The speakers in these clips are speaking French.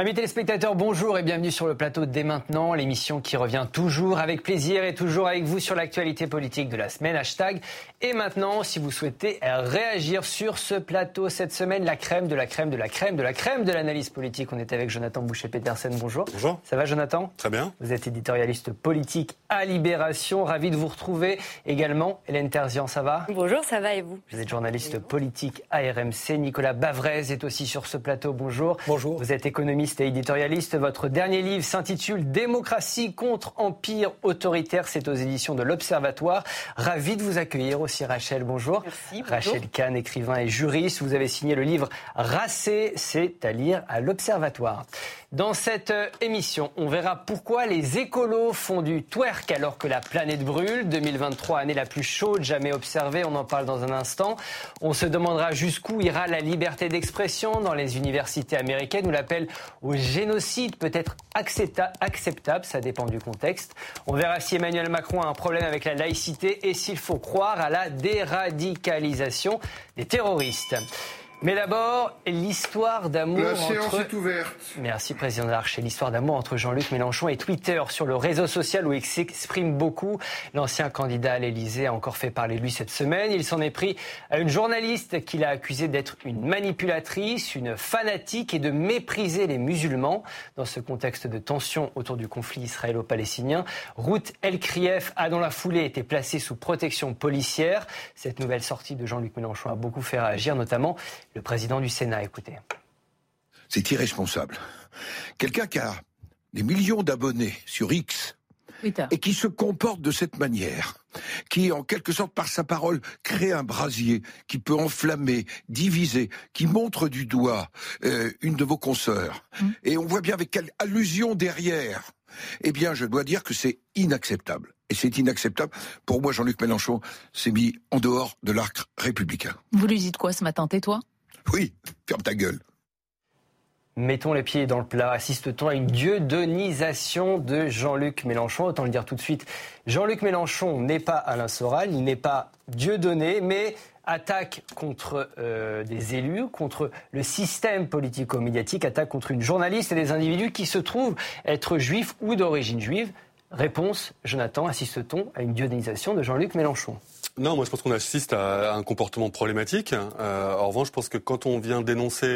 Amis téléspectateurs, bonjour et bienvenue sur le plateau dès maintenant, l'émission qui revient toujours avec plaisir et toujours avec vous sur l'actualité politique de la semaine. Hashtag et maintenant, si vous souhaitez réagir sur ce plateau cette semaine, la crème de la crème de la crème de la crème de l'analyse politique. On est avec Jonathan Boucher-Petersen. Bonjour. Bonjour. Ça va, Jonathan? Très bien. Vous êtes éditorialiste politique à Libération. Ravi de vous retrouver. Également, Hélène Terzian, ça va? Bonjour, ça va et vous? Vous êtes journaliste politique à RMC. Nicolas Bavrez est aussi sur ce plateau. Bonjour. Bonjour. Vous êtes économiste et éditorialiste. Votre dernier livre s'intitule Démocratie contre empire autoritaire. C'est aux éditions de l'Observatoire. Ravi de vous accueillir aussi, Rachel. Bonjour. Merci. bonjour. Rachel Kahn, écrivain et juriste. Vous avez signé le livre Racé, c'est à lire à l'Observatoire. Dans cette euh, émission, on verra pourquoi les écolos font du twerk alors que la planète brûle. 2023, année la plus chaude jamais observée. On en parle dans un instant. On se demandera jusqu'où ira la liberté d'expression dans les universités américaines où l'appel au génocide peut être accepta- acceptable. Ça dépend du contexte. On verra si Emmanuel Macron a un problème avec la laïcité et s'il faut croire à la déradicalisation des terroristes. Mais d'abord, l'histoire d'amour La séance entre... est ouverte. Merci, Président Larcher. L'histoire d'amour entre Jean-Luc Mélenchon et Twitter sur le réseau social où il s'exprime beaucoup. L'ancien candidat à l'Élysée a encore fait parler de lui cette semaine. Il s'en est pris à une journaliste qu'il a accusée d'être une manipulatrice, une fanatique et de mépriser les musulmans. Dans ce contexte de tension autour du conflit israélo-palestinien, Ruth El-Krief a dans la foulée été placée sous protection policière. Cette nouvelle sortie de Jean-Luc Mélenchon a beaucoup fait réagir, notamment le président du Sénat. Écoutez. C'est irresponsable. Quelqu'un qui a des millions d'abonnés sur X et qui se comporte de cette manière, qui en quelque sorte par sa parole crée un brasier qui peut enflammer, diviser, qui montre du doigt euh, une de vos consoeurs, et on voit bien avec quelle allusion derrière, eh bien je dois dire que c'est inacceptable. Et c'est inacceptable. Pour moi, Jean-Luc Mélenchon s'est mis en dehors de l'arc républicain. Vous lui dites quoi ce matin? Tais-toi Oui, ferme ta gueule. Mettons les pieds dans le plat. Assiste-t-on à une dieudonisation de Jean-Luc Mélenchon Autant le dire tout de suite. Jean-Luc Mélenchon n'est pas Alain Soral, il n'est pas dieudonné, mais attaque contre euh, des élus, contre le système politico-médiatique, attaque contre une journaliste et des individus qui se trouvent être juifs ou d'origine juive. Réponse, Jonathan, assiste-t-on à une dieudonisation de Jean-Luc Mélenchon? Non, moi je pense qu'on assiste à un comportement problématique. Euh, en revanche, je pense que quand on vient dénoncer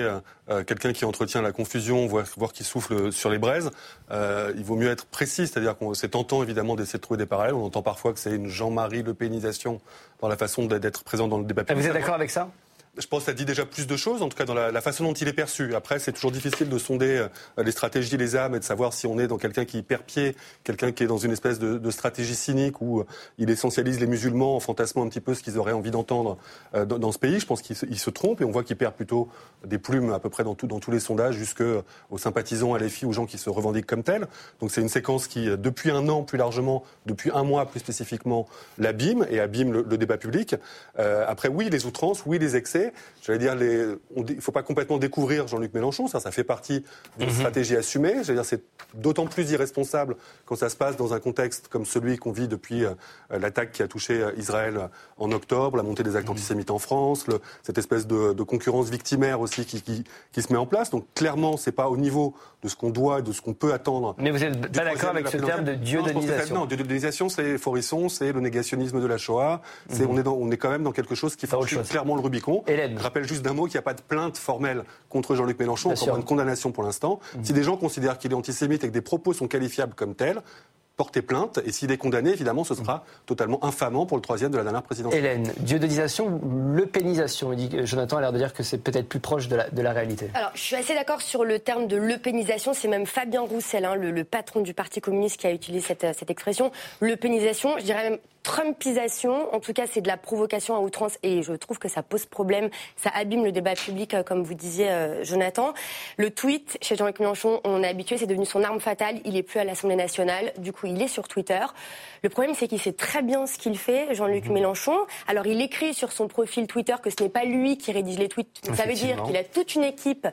euh, quelqu'un qui entretient la confusion, voire, voire qui souffle sur les braises, euh, il vaut mieux être précis. C'est-à-dire qu'on c'est tentant évidemment d'essayer de trouver des parallèles. On entend parfois que c'est une Jean-Marie Le Pénisation dans la façon d'être présent dans le débat Ah, public. Vous êtes d'accord avec ça? Je pense que ça dit déjà plus de choses, en tout cas dans la, façon dont il est perçu. Après, c'est toujours difficile de sonder euh, les stratégies, les âmes, et de savoir si on est dans quelqu'un qui perd pied, quelqu'un qui est dans une espèce de, stratégie cynique où euh, il essentialise les musulmans en fantasmant un petit peu ce qu'ils auraient envie d'entendre euh, dans, ce pays. Je pense qu'il se, trompe et on voit qu'il perd plutôt des plumes à peu près dans, tous les sondages, jusque aux sympathisants, à les filles, aux gens qui se revendiquent comme tels. Donc c'est une séquence qui, depuis un an plus largement, depuis un mois plus spécifiquement, l'abîme et abîme le, débat public. Après, oui, les outrances, oui, les excès. J'allais dire, les, on dé- il ne faut pas complètement découvrir Jean-Luc Mélenchon. Ça, ça fait partie d'une stratégie assumée. J'allais dire, c'est d'autant plus irresponsable quand ça se passe dans un contexte comme celui qu'on vit depuis euh, l'attaque qui a touché euh, Israël euh, en octobre, la montée des actes antisémites en France, le- cette espèce de, de concurrence victimaire aussi qui, qui, qui se met en place. Donc clairement, c'est pas au niveau de ce qu'on doit et de ce qu'on peut attendre. Mais vous n'êtes pas d'accord avec ce terme de dieudonisation Non, dieudonisation, c'est Forisson, c'est le négationnisme de la Shoah. C'est, on, est dans, on est quand même dans quelque chose qui franchit clairement le Rubicon. Hélène. Je rappelle juste d'un mot qu'il n'y a pas de plainte formelle contre Jean-Luc Mélenchon, Bien encore sûr. pas une condamnation pour l'instant. Si des gens considèrent qu'il est antisémite et que des propos sont qualifiables comme tels, portez plainte. Et s'il est condamné, évidemment, ce sera totalement infamant pour le troisième de la dernière présidentielle. Hélène, dieudonisation, le pénisation. Que Jonathan a l'air de dire que c'est peut-être plus proche de la, de la réalité. Alors, je suis assez d'accord sur le terme de l'eupénisation. C'est même Fabien Roussel, hein, le, le patron du Parti communiste, qui a utilisé cette, cette expression. L'eupénisation, je dirais même Trumpisation. En tout cas, c'est de la provocation à outrance et je trouve que ça pose problème. Ça abîme le débat public, euh, comme vous disiez, euh, Jonathan. Le tweet chez Jean-Luc Mélenchon, on est habitué, c'est devenu son arme fatale. Il est plus à l'Assemblée nationale. Du coup, il est sur Twitter. Le problème, c'est qu'il sait très bien ce qu'il fait, Jean-Luc Mélenchon. Alors, il écrit sur son profil Twitter que ce n'est pas lui qui rédige les tweets. Ça veut dire qu'il a toute une équipe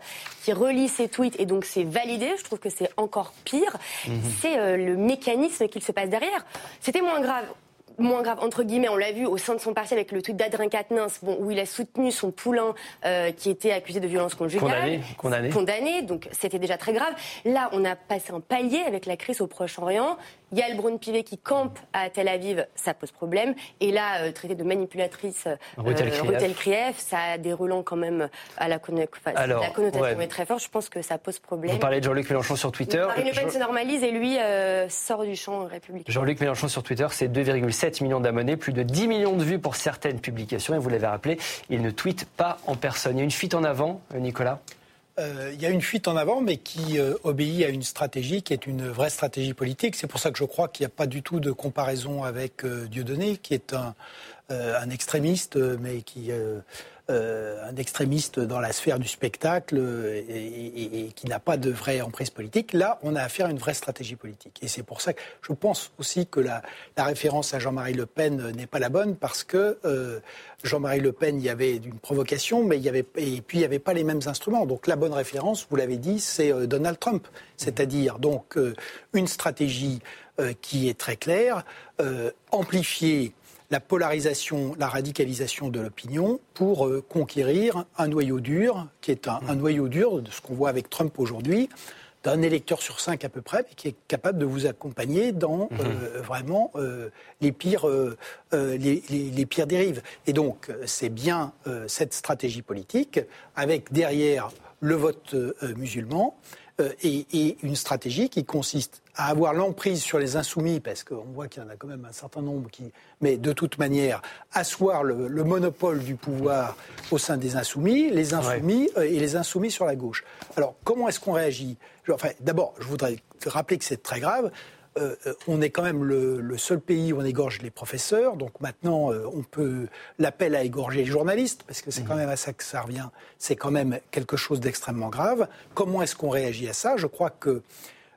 qui relie ses tweets et donc c'est validé. Je trouve que c'est encore pire. C'est euh, le mécanisme qu'il se passe derrière. C'était moins grave moins grave, entre guillemets, on l'a vu au sein de son parti avec le tweet d'Adrien Quatennens, bon, où il a soutenu son poulain euh, qui était accusé de violence conjugale. Condamné. Condamné. Condamné, donc c'était déjà très grave. Là, on a passé un palier avec la crise au Proche-Orient. Il y a le Brun Pivet qui campe à Tel Aviv, ça pose problème. Et là, euh, traité de manipulatrice euh, Rutel Krief, ça a des relents quand même à la, la connotation est très forte. Je pense que ça pose problème. Vous parlez de Jean-Luc Mélenchon sur Twitter. Marine Le Pen se normalise et lui euh, sort du champ républicain. Jean-Luc Mélenchon sur Twitter, c'est 2,7 millions d'abonnés, plus de 10 millions de vues pour certaines publications. Et vous l'avez rappelé, il ne tweete pas en personne. Il y a une fuite en avant, Nicolas? euh, il y a une fuite en avant, mais qui euh, obéit à une stratégie qui est une vraie stratégie politique. C'est pour ça que je crois qu'il n'y a pas du tout de comparaison avec euh, Dieudonné, qui est un, un extrémiste, mais qui euh, un extrémiste dans la sphère du spectacle et, qui n'a pas de vraie emprise politique. Là, on a affaire à une vraie stratégie politique. Et c'est pour ça que je pense aussi que la, référence à Jean-Marie Le Pen n'est pas la bonne parce que euh, Jean-Marie Le Pen, il y avait une provocation, mais il y avait, et puis il n'y avait pas les mêmes instruments. Donc la bonne référence, vous l'avez dit, c'est euh, Donald Trump. C'est-à-dire donc une stratégie qui est très claire, amplifiée la polarisation, la radicalisation de l'opinion pour euh, conquérir un noyau dur, qui est un, noyau dur de ce qu'on voit avec Trump aujourd'hui, d'un électeur sur cinq à peu près, mais qui est capable de vous accompagner dans mhm. euh, vraiment euh, les, pires, les, pires dérives. Et donc, c'est bien cette stratégie politique, avec derrière le vote musulman, et, et, une stratégie qui consiste à avoir l'emprise sur les insoumis, parce qu'on voit qu'il y en a quand même un certain nombre qui, mais de toute manière, asseoir le, monopole du pouvoir au sein des insoumis, les insoumis euh, et les insoumis sur la gauche. Alors, comment est-ce qu'on réagit? Enfin, D'abord, je voudrais rappeler que c'est très grave. Euh, euh, on est quand même le, seul pays où on égorge les professeurs. Donc maintenant, on peut l'appel à égorger les journalistes, parce que c'est quand mmh. même à ça que ça revient. C'est quand même quelque chose d'extrêmement grave. Comment est-ce qu'on réagit à ça? Je crois que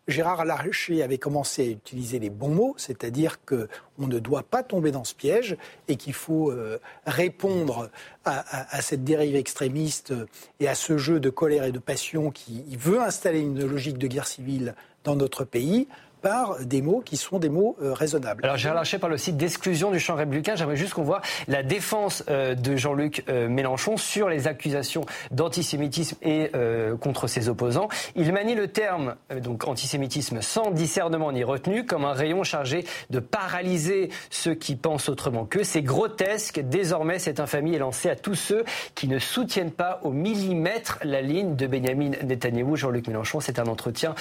Gérard Larcher avait commencé à utiliser les bons mots, c'est-à-dire qu'on ne doit pas tomber dans ce piège et qu'il faut euh, répondre à, cette dérive extrémiste et à ce jeu de colère et de passion qui veut installer une logique de guerre civile dans notre pays par des mots qui sont des mots euh, raisonnables. Alors j'ai relâché par le site d'exclusion du champ républicain. J'aimerais juste qu'on voit la défense euh, de Jean-Luc euh, Mélenchon sur les accusations d'antisémitisme et contre ses opposants. Il manie le terme donc antisémitisme sans discernement ni retenue comme un rayon chargé de paralyser ceux qui pensent autrement qu'eux. C'est grotesque. Désormais, cette infamie est lancée à tous ceux qui ne soutiennent pas au millimètre la ligne de Benjamin Netanyahou. Jean-Luc Mélenchon, c'est un entretien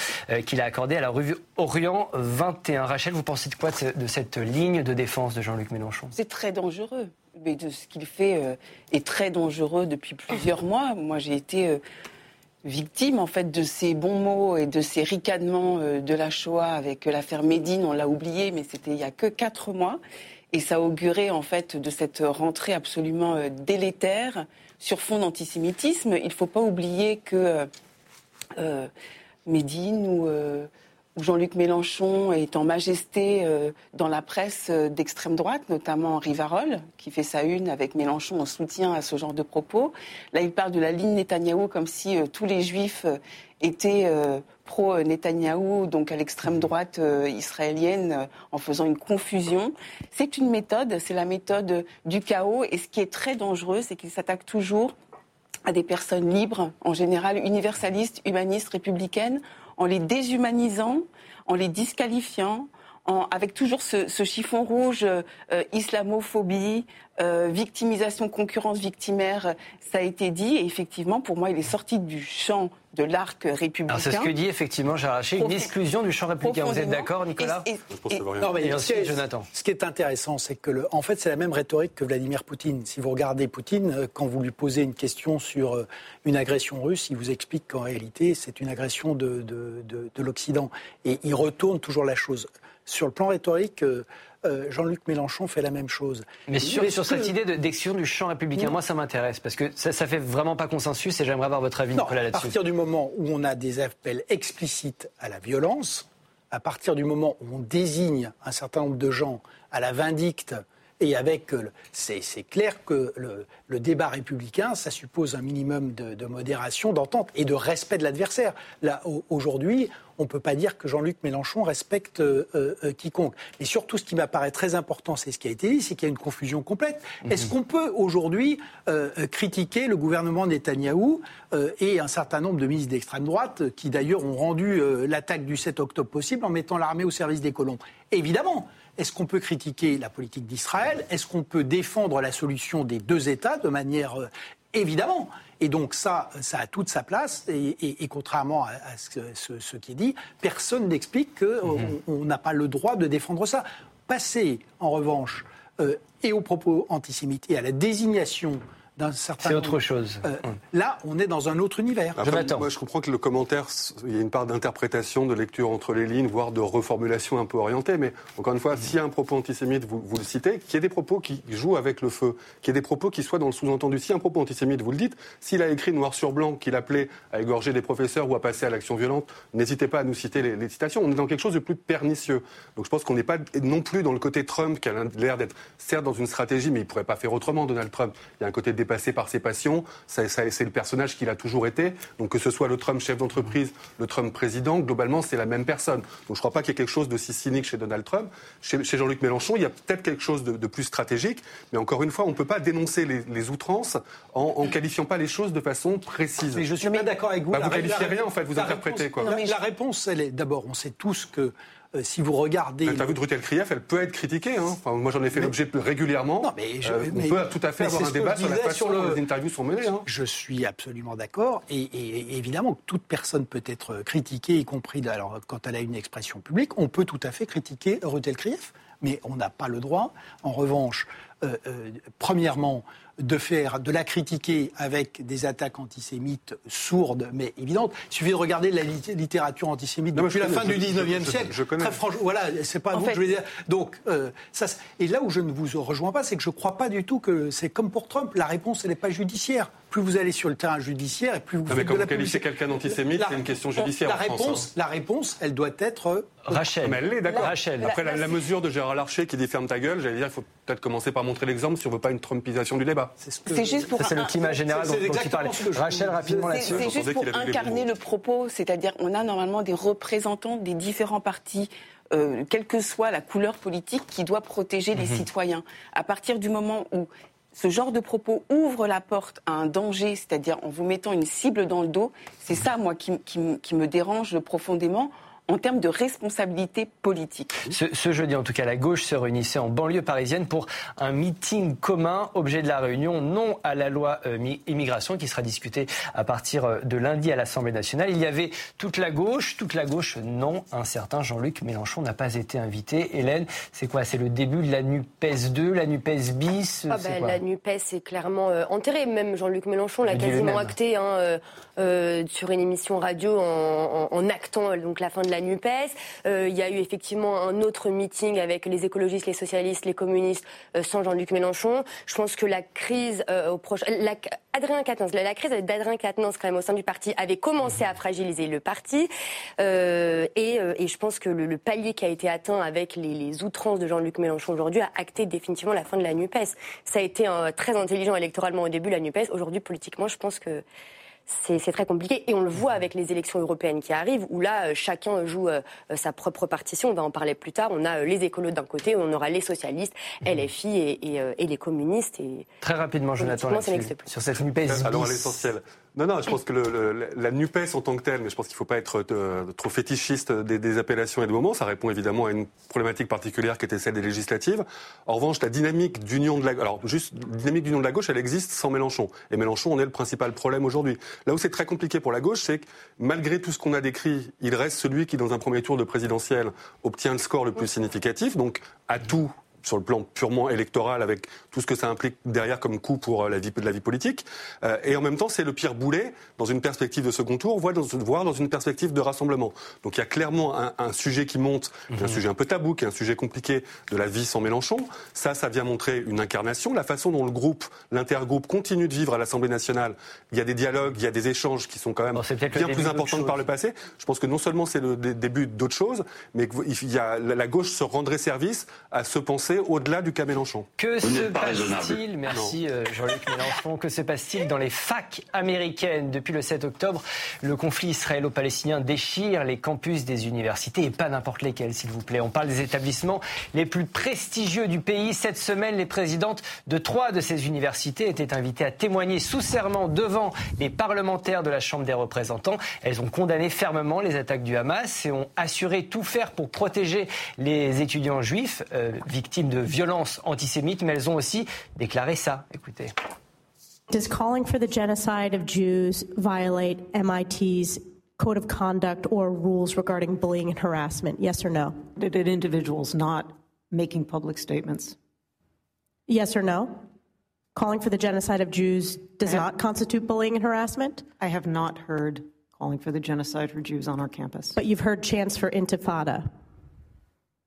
qu'il a accordé à la revue Orient 21. Rachel, vous pensez de quoi de cette ligne de défense de Jean-Luc Mélenchon? C'est très dangereux. Mais de ce qu'il fait euh, est très dangereux depuis plusieurs mois. Moi, j'ai été euh, victime en fait de ces bons mots et de ces ricanements euh, de la Shoah avec l'affaire Médine. On l'a oublié, mais c'était il y a que quatre mois. Et ça augurait en fait de cette rentrée absolument délétère sur fond d'antisémitisme. Il ne faut pas oublier que Médine ou Jean-Luc Mélenchon est en majesté euh, dans la presse euh, d'extrême droite, notamment Rivarol, qui fait sa une avec Mélenchon en soutien à ce genre de propos. Là, il parle de la ligne Netanyahou comme si euh, tous les juifs étaient pro-Netanyahou, donc à l'extrême droite israélienne, en faisant une confusion. C'est une méthode, c'est la méthode du chaos. Et ce qui est très dangereux, c'est qu'il s'attaque toujours à des personnes libres, en général universalistes, humanistes, républicaines, en les déshumanisant, en les disqualifiant, avec toujours ce, chiffon rouge, euh, islamophobie, euh, victimisation, concurrence victimaire, ça a été dit. Et effectivement, pour moi, il est sorti du champ de l'arc républicain. C'est ce que dit effectivement Gérard Haché, une exclusion du champ républicain. Vous êtes d'accord, Nicolas Jonathan. Ce qui est intéressant, c'est que, le, en fait, c'est la même rhétorique que Vladimir Poutine. Si vous regardez Poutine, euh, quand vous lui posez une question sur une agression russe, il vous explique qu'en réalité, c'est une agression de, de, de l'Occident. Et il retourne toujours la chose. Sur le plan rhétorique, euh, euh, Jean-Luc Mélenchon fait la même chose. Mais sur, cette idée d'exclusion du champ républicain, moi ça m'intéresse parce que ça, ça fait vraiment pas consensus et j'aimerais avoir votre avis, Nicolas, là-dessus. À partir du moment où on a des appels explicites à la violence, à partir du moment où on désigne un certain nombre de gens à la vindicte et avec, euh, c'est clair que le, débat républicain, ça suppose un minimum de, de modération, d'entente et de respect de l'adversaire. Là, aujourd'hui, on ne peut pas dire que Jean-Luc Mélenchon respecte euh, euh, quiconque. Et surtout, ce qui m'apparaît très important, c'est ce qui a été dit, c'est qu'il y a une confusion complète. Mhm. Est-ce qu'on peut aujourd'hui critiquer le gouvernement Netanyahou et un certain nombre de ministres d'extrême droite qui d'ailleurs ont rendu l'attaque du 7 octobre possible en mettant l'armée au service des colons? Évidemment. Est-ce qu'on peut critiquer la politique d'Israël? Est-ce qu'on peut défendre la solution des deux États de manière évidemment? Et donc ça, ça a toute sa place. Et, contrairement à, ce, qui est dit, personne n'explique qu'on mhm. n'a pas le droit de défendre ça. Passer, en revanche, euh, et aux propos antisémites et à la désignation c'est autre chose. Euh, hum. Là, on est dans un autre univers. je moi, je comprends que le commentaire, il y a une part d'interprétation, de lecture entre les lignes, voire de reformulation un peu orientée. Mais encore une fois, s'il y a un propos antisémite, vous, vous le citez, qu'il y ait des propos qui jouent avec le feu, qu'il y ait des propos qui soient dans le sous-entendu. Si un propos antisémite, vous le dites, s'il a écrit noir sur blanc qu'il appelait à égorger des professeurs ou à passer à l'action violente, n'hésitez pas à nous citer les, les, citations. On est dans quelque chose de plus pernicieux. Donc je pense qu'on n'est pas non plus dans le côté Trump qui a l'air d'être certes dans une stratégie, mais il pourrait pas faire autrement, Donald Trump. Il y a un côté passé par ses passions. c'est le personnage qu'il a toujours été. Donc que ce soit le Trump chef d'entreprise, le Trump président, globalement, c'est la même personne. Donc je ne crois pas qu'il y ait quelque chose de si cynique chez Donald Trump. Chez, Jean-Luc Mélenchon, il y a peut-être quelque chose de, plus stratégique. Mais encore une fois, on ne peut pas dénoncer les, outrances en, ne qualifiant pas les choses de façon précise. Mais je suis pas d'accord avec vous. Bah, vous qualifiez rien, en fait, vous interprétez. quoi. la réponse, elle est d'abord, on sait tous que euh, si vous regardez. L'interview de Rutel Krief, elle peut être critiquée. Hein. Enfin, moi, j'en ai fait l'objet régulièrement. Non, mais je, euh, on peut tout à fait avoir un débat sur la façon dont les interviews sont menées. Hein. Je suis absolument d'accord. Et, et, évidemment, toute personne peut être critiquée, y compris alors, quand elle a une expression publique. On peut tout à fait critiquer Rutel Krief, mais on n'a pas le droit. En revanche, euh, premièrement, de faire, de la critiquer avec des attaques antisémites sourdes mais évidentes. Il suffit de regarder la littérature antisémite depuis la fin du 19e siècle. Je, connais. Très franchement, voilà, c'est pas vous que je veux dire. Donc, euh, ça, et là où je ne vous rejoins pas, c'est que je ne crois pas du tout que c'est comme pour Trump. La réponse, elle n'est pas judiciaire. Plus vous allez sur le terrain judiciaire, et plus vous. Non, mais quand vous qualifiez quelqu'un d'antisémite, c'est une question judiciaire. La en réponse, France, hein. la réponse, elle doit être euh, Rachel. Mais elle est d'accord. Rachel. Après la, mesure de Gérard Larcher qui dit ferme ta gueule, j'allais dire, il faut peut-être commencer par montrer l'exemple si on veut pas une trumpisation du débat. C'est juste c'est le climat général dont, dont il parlait. Rachel, rapidement là-dessus. C'est juste pour incarner le propos, c'est-à-dire on a normalement des représentants des différents partis. Euh, quelle que soit la couleur politique, qui doit protéger les mhm. citoyens. À partir du moment où ce genre de propos ouvre la porte à un danger, c'est-à-dire en vous mettant une cible dans le dos, c'est ça, moi, qui, qui me dérange profondément en termes de responsabilité politique. Ce, jeudi, en tout cas, la gauche se réunissait en banlieue parisienne pour un meeting commun, objet de la réunion, non à la loi euh, immigration, qui sera discutée à partir euh, de lundi à l'Assemblée nationale. Il y avait toute la gauche, toute la gauche, non, un certain Jean-Luc Mélenchon n'a pas été invité. Hélène, c'est quoi? C'est le début de la NUPES 2, la NUPES bis? Ah ben, La NUPES est clairement euh, enterrée. Même Jean-Luc Mélenchon l'a quasiment acté hein, sur une émission radio en, en actant donc, la fin de la NUPES. Euh, il y a eu effectivement un autre meeting avec les écologistes, les socialistes, les communistes euh, sans Jean-Luc Mélenchon. Je pense que la crise euh, au proche, la, Adrien Quatennens, la, d'Adrien Quatennens quand même au sein du parti avait commencé à fragiliser le parti. Et, je pense que le, palier qui a été atteint avec les outrances de Jean-Luc Mélenchon aujourd'hui a acté définitivement la fin de la NUPES. Ça a été très intelligent électoralement au début, la NUPES. Aujourd'hui, politiquement, je pense que c'est très compliqué. Et on le voit avec les élections européennes qui arrivent, où là, euh, chacun joue euh, sa propre partition. On va en parler plus tard. On a euh, les écolos d'un côté, on aura les socialistes. LFI et, les communistes. Et très rapidement, Jonathan, sur cette NUPES. Alors, l'essentiel. Non, non, je pense que le, la NUPES en tant que telle, mais je pense qu'il ne faut pas être euh, trop fétichiste des, des, appellations et des moments, ça répond évidemment à une problématique particulière qui était celle des législatives. En revanche, la dynamique d'union de la alors juste dynamique d'union de la gauche, elle existe sans Mélenchon. Et Mélenchon, on est le principal problème aujourd'hui. Là où c'est très compliqué pour la gauche, c'est que malgré tout ce qu'on a décrit, il reste celui qui, dans un premier tour de présidentiel, obtient le score le plus significatif. Donc, à tout sur le plan purement électoral, avec tout ce que ça implique derrière comme coût pour euh, la vie, la vie politique. Euh, et en même temps, c'est le pire boulet dans une perspective de second tour, voire dans, voire dans une perspective de rassemblement. Donc il y a clairement un, un sujet qui monte, un mhm. sujet un peu tabou, qui est un sujet compliqué de la vie sans Mélenchon. Ça, ça vient montrer une incarnation, la façon dont le groupe, l'intergroupe, continue de vivre à l'Assemblée nationale. Il y a des dialogues, il y a des échanges qui sont quand même bien plus importants que par le passé. Je pense que non seulement c'est le début d'autres choses, mais qu'il y a, la gauche se rendrait service à se penser au-delà du cas Mélenchon. Que se passe-t-il Merci euh, Jean-Luc Mélenchon. Que se passe-t-il dans les facs américaines Depuis le 7 octobre, le conflit israélo-palestinien déchire les campus des universités et pas n'importe lesquels, s'il vous plaît. On parle des établissements les plus prestigieux du pays. Cette semaine, les présidentes de trois de ces universités étaient invitées à témoigner sous serment devant les parlementaires de la Chambre des représentants. Elles ont condamné fermement les attaques du Hamas et ont assuré tout faire pour protéger les étudiants juifs euh, victimes de violences antisémites, mais elles ont aussi déclaré ça. Écoutez. Does calling for the genocide of Jews violate MIT's code of conduct or rules regarding bullying and harassment? Yes or no? Did individuals not making public statements? Yes or no? Calling for the genocide of Jews does have, not constitute bullying and harassment? I have not heard calling for the genocide for Jews on our campus. But you've heard chants for intifada.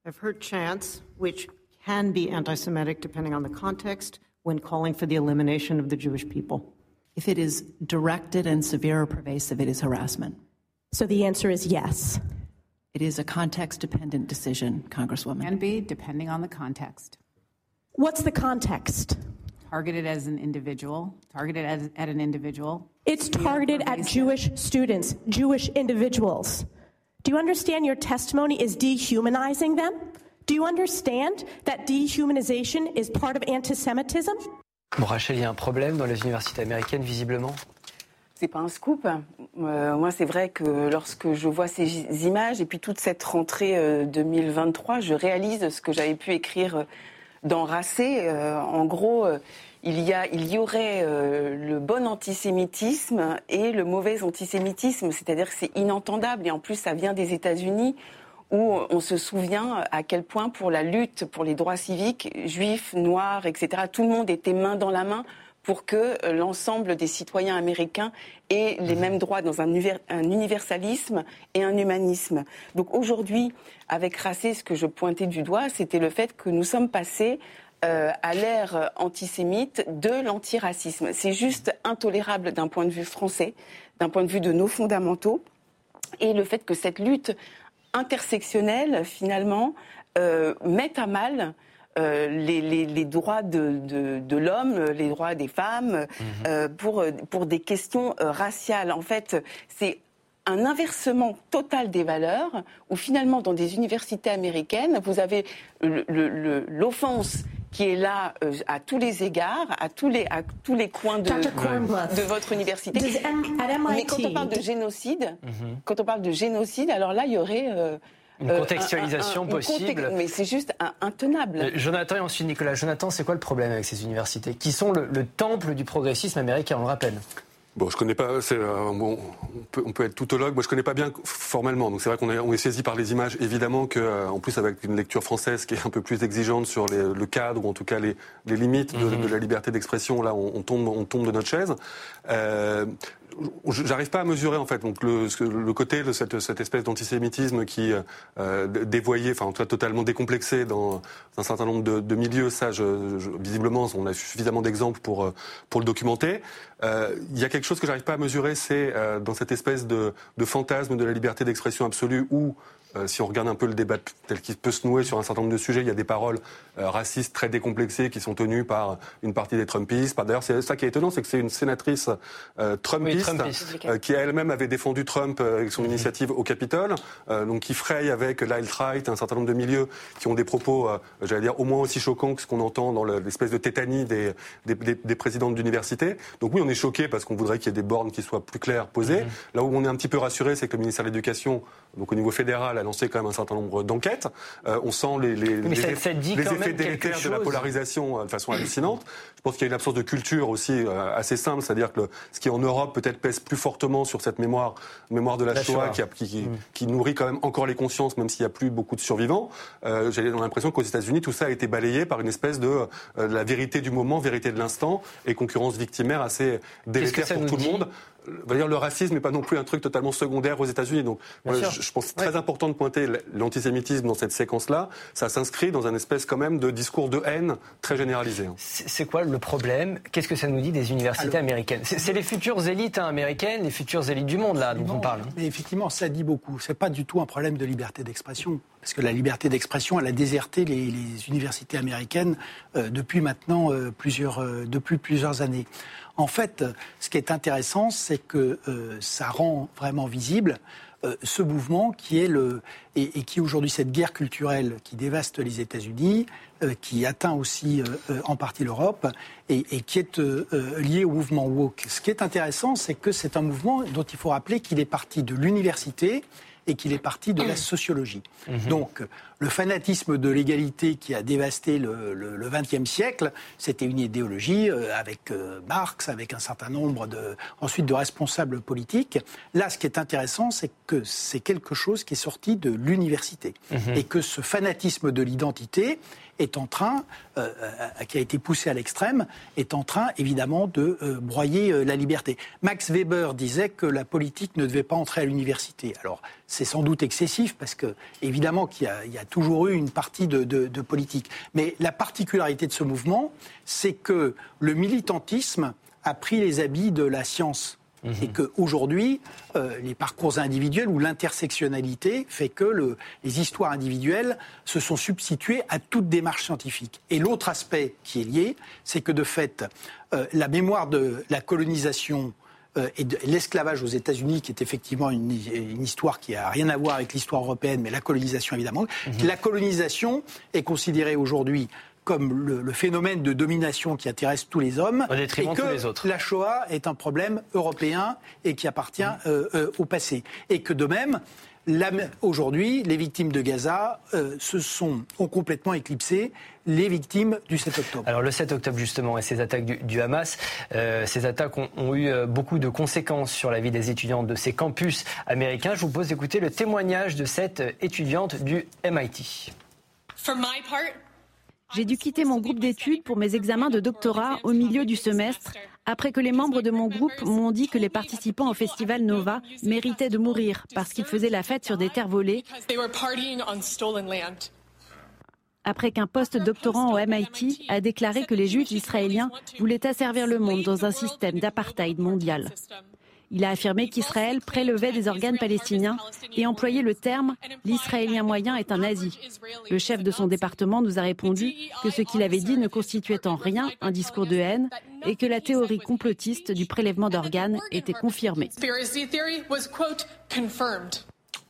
I've heard chants, which can be anti Semitic depending on the context, when calling for the elimination of the Jewish people. If it is directed and severe or pervasive, it is harassment. So the answer is yes. It is a context dependent decision, Congresswoman. Can be, depending on the context. What's the context? Targeted as an individual, targeted as, at an individual. It's targeted at Jewish students, Jewish individuals. Do you understand your testimony is dehumanizing them? Do you understand that dehumanization is part of anti-Semitism? Bon, Rachel, il y a un problème dans les universités américaines, visiblement. C'est pas un scoop. Euh, moi, c'est vrai que lorsque je vois ces images et puis toute cette rentrée euh, 2023, je réalise ce que j'avais pu écrire euh, dans Racé. Euh, en gros, euh, il y, a, il y aurait euh, le bon antisémitisme et le mauvais antisémitisme, c'est-à-dire que c'est inentendable et en plus ça vient des États-Unis où on se souvient à quel point pour la lutte pour les droits civiques, juifs, noirs, etc., tout le monde était main dans la main pour que l'ensemble des citoyens américains aient les mêmes droits dans un, un universalisme et un humanisme. Donc aujourd'hui, avec Racé, ce que je pointais du doigt, c'était le fait que nous sommes passés euh, à l'ère antisémite de l'antiracisme. C'est juste intolérable d'un point de vue français, d'un point de vue de nos fondamentaux, et le fait que cette lutte intersectionnelle, finalement, euh, mette à mal euh, les, les, les, droits de, de, de l'homme, les droits des femmes, mmh. euh, pour, pour des questions raciales. En fait, c'est un inversement total des valeurs, où finalement, dans des universités américaines, vous avez l'offense qui est là euh, à tous les égards, à tous les, à tous les coins de, de votre université. Mais quand on parle de génocide, mm -hmm. quand on parle de génocide, alors là, il y aurait... Euh, une contextualisation un, un, un, possible. mais c'est juste intenable. Euh, Jonathan et ensuite Nicolas. Jonathan, c'est quoi le problème avec ces universités qui sont le, le temple du progressisme américain, on le rappelle? Bon, je connais pas. Euh, bon, on, peut, on peut être toutologue. Moi, je connais pas bien formellement. Donc, c'est vrai qu'on est, on est saisi par les images. Évidemment que, euh, en plus, avec une lecture française qui est un peu plus exigeante sur les, le cadre ou en tout cas les, les limites de, mm -hmm. de, la liberté d'expression, là, on, on, tombe, on tombe de notre chaise. Euh, J'arrive pas à mesurer en fait donc le, côté de cette, espèce d'antisémitisme qui euh, dévoyé, enfin en tout cas totalement décomplexé dans un certain nombre de, milieux. Ça, visiblement, on a suffisamment d'exemples pour pour le documenter. Euh, il y a quelque chose que j'arrive pas à mesurer, c'est euh, dans cette espèce de, de fantasme de la liberté d'expression absolue où euh, si on regarde un peu le débat tel qu'il peut se nouer sur un certain nombre de sujets, il y a des paroles euh, racistes très décomplexées qui sont tenues par une partie des Trumpistes. D'ailleurs, c'est ça qui est étonnant, c'est que c'est une sénatrice euh, Trumpiste, oui, Trumpiste. Euh, qui elle-même avait défendu Trump avec son mmh. initiative au Capitole, donc qui fraye avec l'alt-right un certain nombre de milieux qui ont des propos, j'allais dire, au moins aussi choquants que ce qu'on entend dans l'espèce de tétanie des, des, des, des présidentes d'université. Donc oui, on est choqué parce qu'on voudrait qu'il y ait des bornes qui soient plus claires posées. Mmh. Là où on est un petit peu rassuré, c'est que le ministère de l'Éducation, donc au niveau fédéral, lancé quand même un certain nombre d'enquêtes. Euh, on sent les, les, les, ça, ça les effets délétères de la polarisation euh, de façon hallucinante. Je pense qu'il y a une absence de culture aussi euh, assez simple, c'est-à-dire que le, ce qui en Europe peut-être pèse plus fortement sur cette mémoire, mémoire de la, la Shoah, Shoah. Qui, qui, mmh. qui, nourrit quand même encore les consciences, même s'il n'y a plus beaucoup de survivants. Euh, J'ai l'impression qu'aux États-Unis, tout ça a été balayé par une espèce de, euh, de la vérité du moment, vérité de l'instant, et concurrence victimaire assez délétère pour tout le monde dire le racisme n'est pas non plus un truc totalement secondaire aux États-Unis. Donc, moi, je, je, pense que c'est très ouais. important de pointer l'antisémitisme dans cette séquence-là. Ça s'inscrit dans un espèce quand même de discours de haine très généralisé. C'est quoi le problème? Qu'est-ce que ça nous dit des universités Alors, américaines? C'est les futures élites hein, américaines, les futures élites du monde là dont on parle. Mais effectivement, ça dit beaucoup. C'est pas du tout un problème de liberté d'expression. parce que la liberté d'expression, elle a déserté les, universités américaines euh, depuis maintenant euh, plusieurs, euh, depuis plusieurs années. En fait, ce qui est intéressant, c'est que ça rend vraiment visible ce mouvement qui est le et, qui aujourd'hui cette guerre culturelle qui dévaste les États-Unis, qui atteint aussi en partie l'Europe et, et, qui est lié au mouvement woke. Ce qui est intéressant, c'est que c'est un mouvement dont il faut rappeler qu'il est parti de l'université et qu'il est parti de la sociologie. Mhm. Donc, le fanatisme de l'égalité qui a dévasté le XXe siècle, c'était une idéologie euh, avec euh, Marx, avec un certain nombre de, ensuite de responsables politiques. Là, ce qui est intéressant, c'est que c'est quelque chose qui est sorti de l'université mhm. et que ce fanatisme de l'identité est en train, euh, euh, qui a été poussé à l'extrême, est en train évidemment de euh, broyer la liberté. Max Weber disait que la politique ne devait pas entrer à l'université. Alors c'est sans doute excessif parce que évidemment qu'il y, a toujours eu une partie de, de politique. Mais la particularité de ce mouvement, c'est que le militantisme a pris les habits de la science et qu'aujourd'hui, euh, les parcours individuels ou l'intersectionnalité fait que les histoires individuelles se sont substituées à toute démarche scientifique. Et l'autre aspect qui est lié, c'est que de fait, euh, la mémoire de la colonisation euh, et de l'esclavage aux États-Unis, qui est effectivement une, histoire qui n'a rien à voir avec l'histoire européenne, mais la colonisation évidemment. Mhm. La colonisation est considérée aujourd'hui comme le, phénomène de domination qui intéresse tous les hommes, et que la Shoah est un problème européen et qui appartient euh, euh, au passé. Et que de même, aujourd'hui, les victimes de Gaza euh, se sont, ont complètement éclipsé les victimes du 7 octobre. Alors le 7 octobre justement et ces attaques du, Hamas, ces attaques ont, ont, eu beaucoup de conséquences sur la vie des étudiants de ces campus américains. Je vous pose d'écouter le témoignage de cette étudiante du MIT. For my part, j'ai dû quitter mon groupe d'études pour mes examens de doctorat au milieu du semestre, après que les membres de mon groupe m'ont dit que les participants au festival Nova méritaient de mourir parce qu'ils faisaient la fête sur des terres volées. Après qu'un post-doctorant au MIT a déclaré que les juifs israéliens voulaient asservir le monde dans un système d'apartheid mondial. Il a affirmé qu'Israël prélevait des organes palestiniens et employait le terme l'Israélien moyen est un nazi. Le chef de son département nous a répondu que ce qu'il avait dit ne constituait en rien un discours de haine et que la théorie complotiste du prélèvement d'organes était confirmée.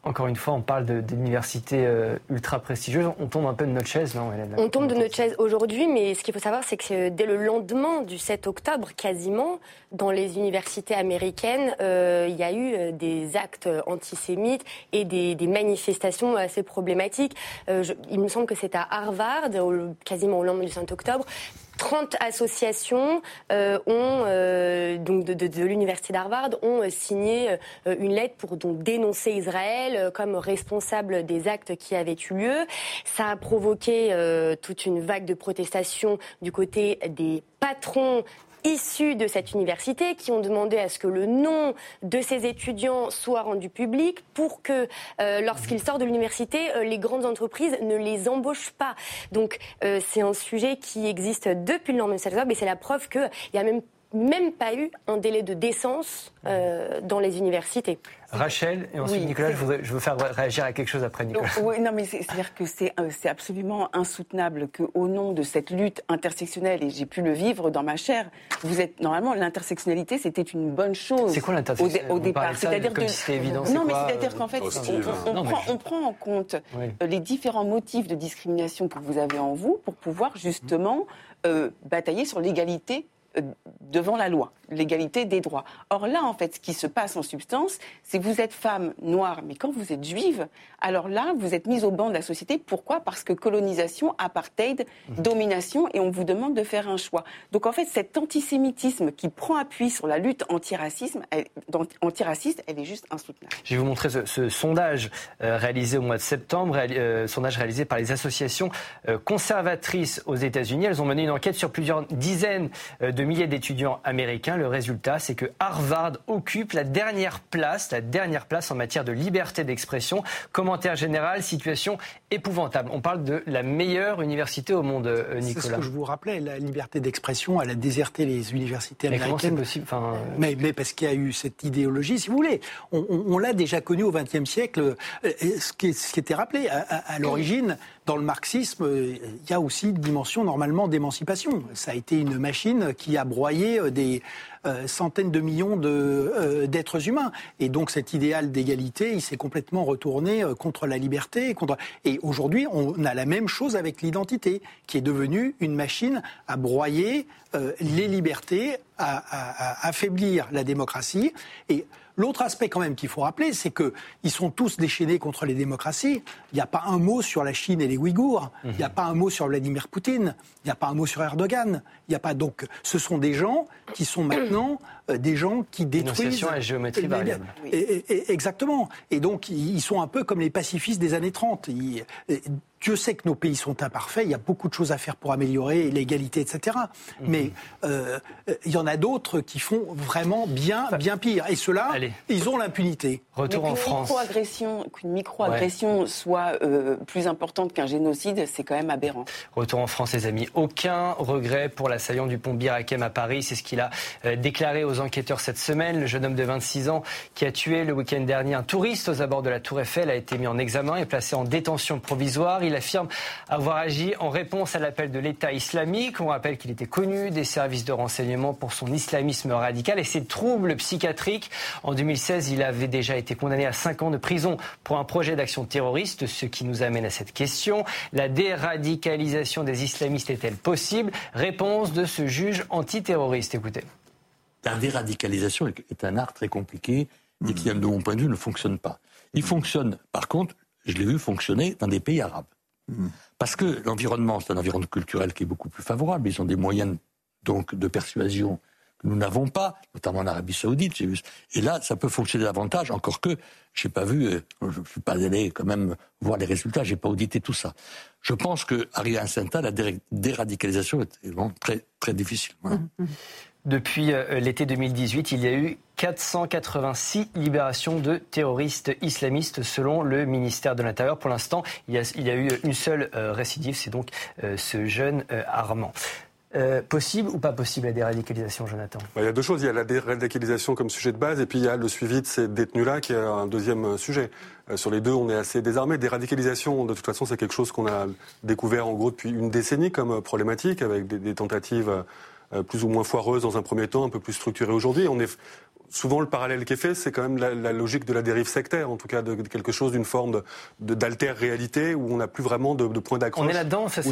Encore une fois, on parle d'universités euh, ultra prestigieuses. On tombe un peu de notre chaise, non On tombe de notre chaise aujourd'hui, mais ce qu'il faut savoir, c'est que dès le lendemain du 7 octobre, quasiment, dans les universités américaines, euh, il y a eu euh, des actes antisémites et des, manifestations assez problématiques. il me semble que c'est à Harvard, quasiment au lendemain du 7 octobre, 30 associations euh, euh, donc de, l'université d'Harvard ont euh, signé une lettre pour donc dénoncer Israël comme responsable des actes qui avaient eu lieu. Ça a provoqué toute une vague de protestations du côté des patrons issus de cette université qui ont demandé à ce que le nom de ces étudiants soit rendu public pour que euh, lorsqu'ils sortent de l'université, euh, les grandes entreprises ne les embauchent pas. Donc euh, c'est un sujet qui existe depuis le de et c'est la preuve qu'il y a même même pas eu un délai de décence euh, dans les universités. Rachel, et ensuite Nicolas, je, veux faire réagir à quelque chose après Nicolas. oui, non, mais c'est-à-dire que euh, c'est absolument insoutenable qu'au nom de cette lutte intersectionnelle, et j'ai pu le vivre dans ma chair, vous êtes normalement l'intersectionnalité, c'était une bonne chose. C'est quoi l'intersectionnalité au, départ C'est-à-dire que si évident. Non, mais c'est-à-dire qu'en fait, on, prend, en compte euh, les différents motifs de discrimination que vous avez en vous pour pouvoir justement batailler sur l'égalité devant la loi, l'égalité des droits. Or là, en fait, ce qui se passe en substance, c'est que vous êtes femme noire, mais quand vous êtes juive, alors là, vous êtes mise au banc de la société. Pourquoi? Parce que colonisation, apartheid, mhm. domination, et on vous demande de faire un choix. Donc en fait, cet antisémitisme qui prend appui sur la lutte antiracisme, elle, antiraciste, elle est juste insoutenable. Je vais vous montrer ce, sondage euh, réalisé au mois de septembre, euh, sondage réalisé par les associations euh, conservatrices aux États-Unis. Elles ont mené une enquête sur plusieurs dizaines de milliers d'étudiants américains. Le résultat, c'est que Harvard occupe la dernière place, la dernière place en matière de liberté d'expression. Commentaire général, situation épouvantable. On parle de la meilleure université au monde, euh, Nicolas. C'est ce que je vous rappelais, la liberté d'expression, elle a déserté les universités mais américaines. possible enfin... mais, mais, parce qu'il y a eu cette idéologie, si vous voulez. On, on, l'a déjà connu au XXe siècle, euh, ce qui, ce qui était rappelé. À, à, à l'origine, dans le marxisme, il y a aussi une dimension normalement d'émancipation. Ça a été une machine qui a broyé des euh, centaines de millions euh, d'êtres humains. Et donc cet idéal d'égalité, il s'est complètement retourné euh, contre la liberté. Et aujourd'hui, on a la même chose avec l'identité, qui est devenue une machine à broyer les libertés, à, à, à, affaiblir la démocratie. Et L'autre aspect quand même qu'il faut rappeler, c'est qu'ils sont tous déchaînés contre les démocraties. Il n'y a pas un mot sur la Chine et les Ouïghours. Il n'y a pas un mot sur Vladimir Poutine. Il n'y a pas un mot sur Erdogan. Il n'y a pas donc. Ce sont des gens qui sont maintenant euh, des gens qui détruisent. à géométrie variable. Et, exactement. Et donc ils sont un peu comme les pacifistes des années 30. Dieu sait que nos pays sont imparfaits, il y a beaucoup de choses à faire pour améliorer l'égalité, etc. Mhm. Mais euh, il y en a d'autres qui font vraiment bien, bien pire. Et ceux-là, ils ont l'impunité. Retour en France. Qu'une micro-agression soit euh, plus importante qu'un génocide, c'est quand même aberrant. Retour en France, les amis. Aucun regret pour l'assaillant du pont Bir Hakeim à Paris. C'est ce qu'il a euh, déclaré aux enquêteurs cette semaine. Le jeune homme de 26 ans qui a tué le week-end dernier un touriste aux abords de la Tour Eiffel a été mis en examen et placé en détention provisoire. Il affirme avoir agi en réponse à l'appel de l'État islamique. On rappelle qu'il était connu des services de renseignement pour son islamisme radical et ses troubles psychiatriques. En 2016, il avait déjà été condamné à 5 ans de prison pour un projet d'action terroriste, ce qui nous amène à cette question. La déradicalisation des islamistes est-elle possible? Réponse de ce juge antiterroriste. Écoutez. La déradicalisation est un art très compliqué et qui, de mon point de vue, ne fonctionne pas. Il fonctionne, par contre, je l'ai vu fonctionner dans des pays arabes. Parce que l'environnement, c'est un environnement culturel qui est beaucoup plus favorable. Ils ont des moyens donc de persuasion que nous n'avons pas, notamment en Arabie Saoudite. Vu. Et là, ça peut fonctionner davantage, encore que je n'ai pas vu, euh, je ne suis pas allé quand même voir les résultats, j'ai pas audité tout ça. Je pense que Ariane Santa, la déradicalisation est vraiment très très difficile. Depuis euh, l'été 2018, il y a eu 486 libérations de terroristes islamistes selon le ministère de l'Intérieur. Pour l'instant, il, y a eu une seule euh, récidive, c'est donc euh, ce jeune Armand. possible ou pas possible la déradicalisation, Jonathan? Bah, Il y a deux choses. Il y a la déradicalisation comme sujet de base et puis il y a le suivi de ces détenus-là qui est un deuxième sujet. sur les deux, on est assez désarmés. Déradicalisation, de toute façon, c'est quelque chose qu'on a découvert en gros depuis une décennie comme problématique avec des, tentatives euh, plus ou moins foireuse dans un premier temps, un peu plus structurée aujourd'hui. On est souvent le parallèle qui est fait, c'est quand même la, logique de la dérive sectaire, en tout cas de, quelque chose d'une forme d'alter réalité où on n'a plus vraiment de, de point d'accroche. On est là-dedans, c'est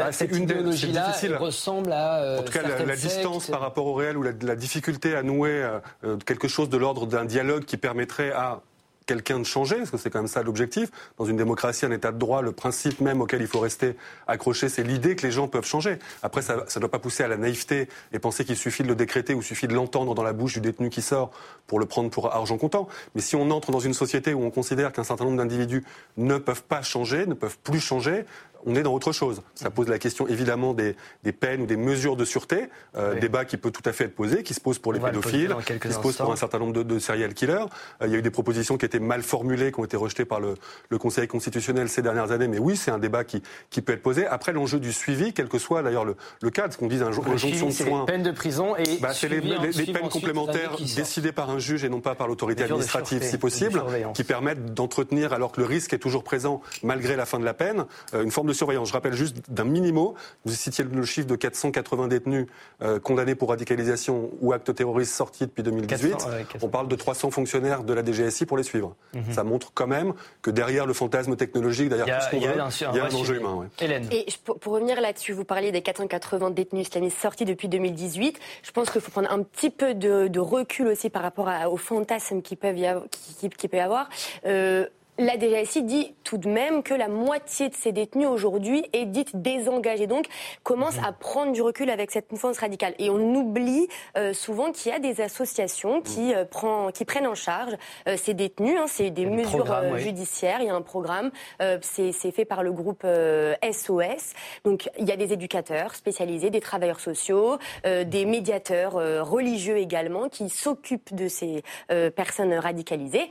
ah, cette idéologie-là ressemble à. Euh, en tout cas, la, distance par rapport au réel ou la, difficulté à nouer euh, quelque chose de l'ordre d'un dialogue qui permettrait à quelqu'un de changer, parce que c'est quand même ça l'objectif. Dans une démocratie, un état de droit, le principe même auquel il faut rester accroché, c'est l'idée que les gens peuvent changer. Après, ça ne doit pas pousser à la naïveté et penser qu'il suffit de le décréter ou suffit de l'entendre dans la bouche du détenu qui sort pour le prendre pour argent comptant. Mais si on entre dans une société où on considère qu'un certain nombre d'individus ne peuvent pas changer, ne peuvent plus changer, on est dans autre chose. Ça pose la question évidemment des, peines ou des mesures de sûreté, euh, débat qui peut tout à fait être posé, qui se pose pour les pédophiles, qui se pose pour un certain nombre de, de serial killers. Euh, il y a eu des propositions qui étaient mal formulées, qui ont été rejetées par le, Conseil constitutionnel ces dernières années, mais oui, c'est un débat qui, qui peut être posé. Après, l'enjeu du suivi, quel que soit d'ailleurs le, le cadre, ce qu'on dit injonction de soins. peines de prison et bah, c'est les, peines complémentaires décidées par un juge et non pas par l'autorité administrative, si possible, qui permettent d'entretenir, alors que le risque est toujours présent malgré la fin de la peine, euh, une forme de surveillance. Je rappelle juste d'un minimo, vous citiez le chiffre de 480 détenus euh, condamnés pour radicalisation ou actes terroristes sortis depuis 2018. On parle de 300 fonctionnaires de la DGSI pour les suivre. Mhm. Ça montre quand même que derrière le fantasme technologique, derrière tout ce qu'on veut, il y a un, enjeu humain. Hélène. Et pour, revenir là-dessus, vous parliez des 480 détenus islamistes sortis depuis 2018. Je pense qu'il faut prendre un petit peu de, recul aussi par rapport aux fantasmes qui peuvent y avoir, qui, peut y avoir. Euh, La DGSI dit tout de même que la moitié de ces détenus aujourd'hui est dite désengagée, donc commence à prendre du recul avec cette mouvance radicale. Et on oublie euh, souvent qu'il y a des associations qui, euh, prend, qui prennent en charge euh, ces détenus. Hein, c'est des mesures judiciaires. Il y a un programme. Euh, c'est c'est fait par le groupe SOS. Donc il y a des éducateurs spécialisés, des travailleurs sociaux, des médiateurs religieux également qui s'occupent de ces personnes radicalisées.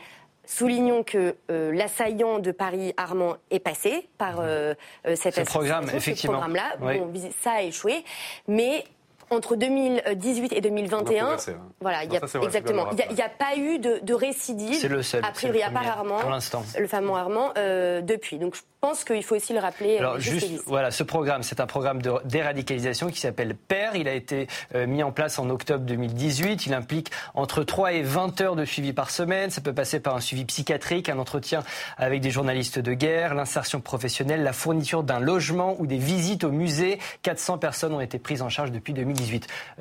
Soulignons que euh, l'assaillant de Paris, Armand, est passé par euh, euh, cette Ce programme, effectivement. programme-là. Oui. Bon, ça a échoué. Mais entre 2018 et 2021, progressé, hein. voilà, il y Non, a, ça, c'est vrai, exactement, il n'y a, pas eu de, de récidive. C'est le seul, A c'est priori, le à part Armand, pour l'instant. le fameux Armand, euh, depuis. Donc je pense qu'il faut aussi le rappeler. euh, Alors juste voilà, ce programme, c'est un programme de déradicalisation qui s'appelle PER. Il a été euh, mis en place en octobre 2018. Il implique entre 3 et 20 heures de suivi par semaine. Ça peut passer par un suivi psychiatrique, un entretien avec des journalistes de guerre, l'insertion professionnelle, la fourniture d'un logement ou des visites au musée. 400 personnes ont été prises en charge depuis 2018.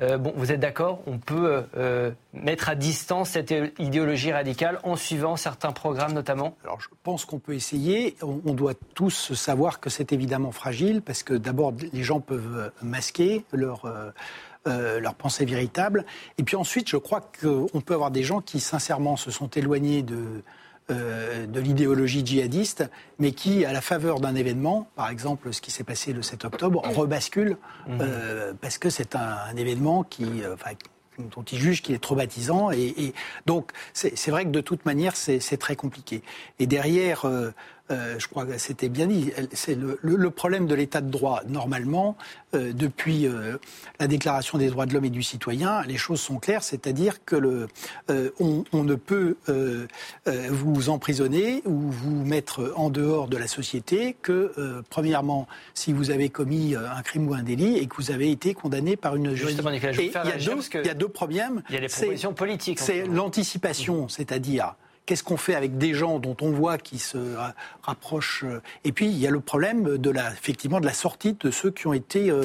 Euh, bon, vous êtes d'accord On peut euh, mettre à distance cette idéologie radicale en suivant certains programmes notamment? Alors, je pense qu'on peut essayer. On, on doit tous savoir que c'est évidemment fragile parce que d'abord, les gens peuvent masquer leur. euh, euh, leur pensée véritable. Et puis ensuite, je crois qu'on peut avoir des gens qui, sincèrement, se sont éloignés de, euh, de l'idéologie djihadiste, mais qui, à la faveur d'un événement, par exemple ce qui s'est passé le 7 octobre, rebasculent euh, parce que c'est un, un événement qui, euh, enfin, dont ils jugent qu'il est traumatisant. Et, et donc, c'est vrai que de toute manière, c'est c'est très compliqué. Et derrière, euh, euh, je crois que c'était bien dit, c'est le, le- le problème de l'état de droit. Normalement, euh, depuis euh, la Déclaration des droits de l'homme et du citoyen, les choses sont claires, c'est-à-dire que le, on, on ne peut vous emprisonner ou vous mettre en dehors de la société que, premièrement, si vous avez commis un crime ou un délit et que vous avez été condamné par une Justement, Nicolas, je Et il y a deux- parce que il y a deux problèmes. il y a les C'est- propositions politiques. C'est l'anticipation, c'est-à-dire qu'est-ce qu'on fait avec des gens dont on voit qu'ils se ra- rapprochent. euh, Et puis il y a le problème de la, effectivement, de la sortie de ceux qui ont été euh,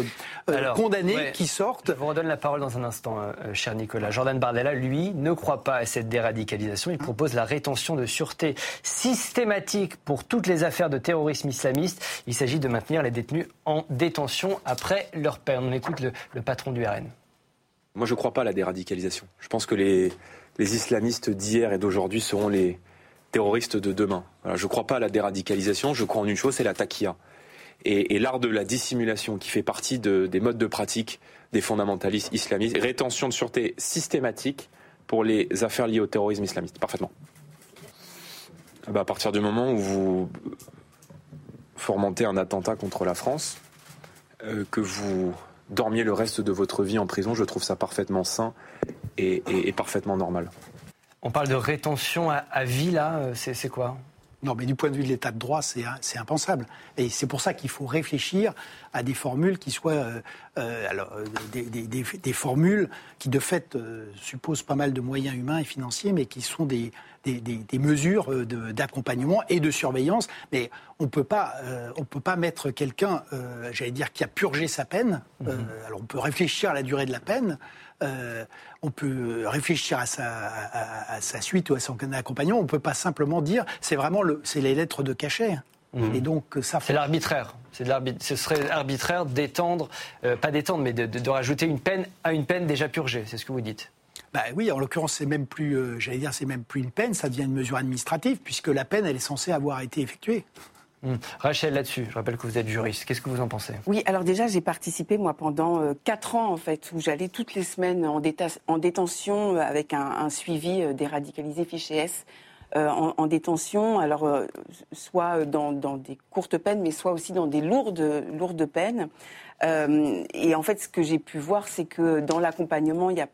euh, Alors, condamnés, ouais. qui sortent. Je vous redonne la parole dans un instant, euh, cher Nicolas. Jordan Bardella, lui, ne croit pas à cette déradicalisation. Il propose la rétention de sûreté systématique pour toutes les affaires de terrorisme islamiste. Il s'agit de maintenir les détenus en détention après leur peine. On écoute le, le patron du RN. Moi, je ne crois pas à la déradicalisation. Je pense que les, les islamistes d'hier et d'aujourd'hui seront les terroristes de demain. Je ne crois pas à la déradicalisation. Je crois en une chose, c'est la taquilla. Et, l'art de la dissimulation qui fait partie de- des modes de pratique des fondamentalistes islamistes. Rétention de sûreté systématique pour les affaires liées au terrorisme islamiste. Parfaitement. Ah bah, à partir du moment où vous fomentez un attentat contre la France, euh, que vous dormiez le reste de votre vie en prison, je trouve ça parfaitement sain et parfaitement normal. On parle de rétention à, à vie, là. euh, C'est c'est quoi? Non, mais du point de vue de l'état de droit, c'est c'est impensable. Et c'est pour ça qu'il faut réfléchir à des formules qui soient euh, euh, alors, des, des- des- des formules qui, de fait, euh, supposent pas mal de moyens humains et financiers, mais qui sont des, des- des- des mesures de- d'accompagnement et de surveillance. Mais on peut pas, euh, on peut pas mettre quelqu'un, euh, j'allais dire, qui a purgé sa peine. euh, alors, on peut réfléchir à la durée de la peine. Euh, on peut réfléchir à sa, à- à sa suite ou à son accompagnement. On ne peut pas simplement dire c'est vraiment le, c'est les lettres de cachet. Et donc ça. C'est l'arbitraire. C'est de Ce serait arbitraire d'étendre, euh, pas d'étendre, mais de, de- de rajouter une peine à une peine déjà purgée. C'est ce que vous dites. Bah oui, en l'occurrence, c'est même plus, euh, j'allais dire, c'est même plus une peine, ça devient une mesure administrative puisque la peine, elle est censée avoir été effectuée. Hum. Rachel, là-dessus, je rappelle que vous êtes juriste. Qu'est-ce que vous en pensez? Oui, alors déjà, j'ai participé, moi, pendant euh, quatre ans, en fait, où j'allais toutes les semaines en, détention euh, avec un, suivi euh, des radicalisés fichés S. euh, en, en détention, alors soit dans, des courtes peines, mais soit aussi dans des lourdes, peines. Et en fait, ce que j'ai pu voir, c'est que dans l'accompagnement, il y a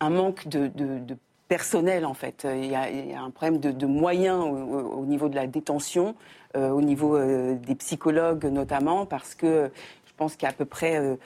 un manque de personnel, en fait. Il y a, il y a un problème de, de moyens au, au- au niveau de la détention, euh, au niveau euh, des psychologues notamment, parce que je pense qu'il y a à peu près euh,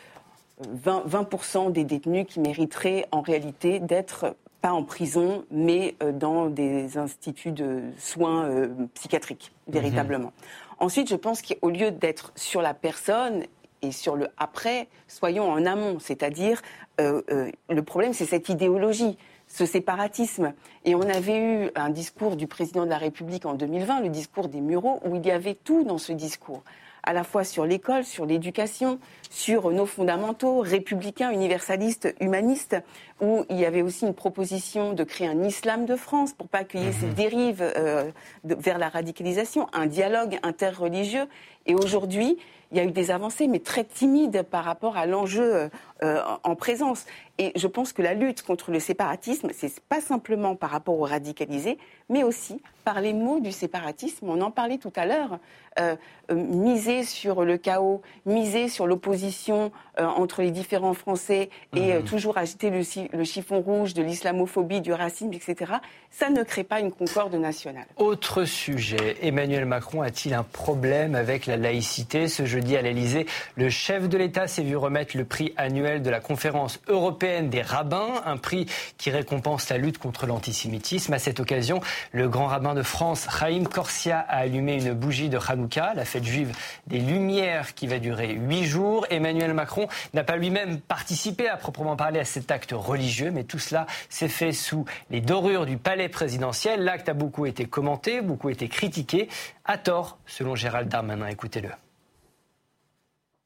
20, 20% des détenus qui mériteraient en réalité d'être pas en prison, mais euh, dans des instituts de soins euh, psychiatriques, véritablement. Ensuite, je pense qu'au lieu d'être sur la personne et sur le après, soyons en amont, c'est-à-dire euh, euh, le problème, c'est cette idéologie. Ce séparatisme. Et on avait eu un discours du président de la République en 2020, le discours des Mureaux, où il y avait tout dans ce discours à la fois sur l'école, sur l'éducation, sur nos fondamentaux républicains, universalistes, humanistes, où il y avait aussi une proposition de créer un islam de France pour pas ait ces mhm. dérives euh, vers la radicalisation, un dialogue interreligieux. Et aujourd'hui, il y a eu des avancées, mais très timides par rapport à l'enjeu euh, en présence. Et je pense que la lutte contre le séparatisme, c'est pas simplement par rapport aux radicalisés, mais aussi par les mots du séparatisme. On en parlait tout à l'heure. Euh, euh, miser sur le chaos, miser sur l'opposition entre les différents Français et mmh. toujours agiter le, le, chiffon rouge de l'islamophobie, du racisme, etc. Ça ne crée pas une concorde nationale. Autre sujet. Emmanuel Macron a-t-il un problème avec la laïcité? Ce jeudi à l'Elysée, le chef de l'État s'est vu remettre le prix annuel de la conférence européenne des rabbins, un prix qui récompense la lutte contre l'antisémitisme. À cette occasion, le grand rabbin de France, Chaim Korsia, a allumé une bougie de Hanouka, la fête juive des Lumières qui va durer huit jours. Emmanuel Macron n'a pas lui-même participé à proprement parler à cet acte religieux, mais tout cela s'est fait sous les dorures du palais présidentiel. L'acte a beaucoup été commenté, beaucoup été critiqué, à tort, selon Gérald Darmanin. Écoutez-le.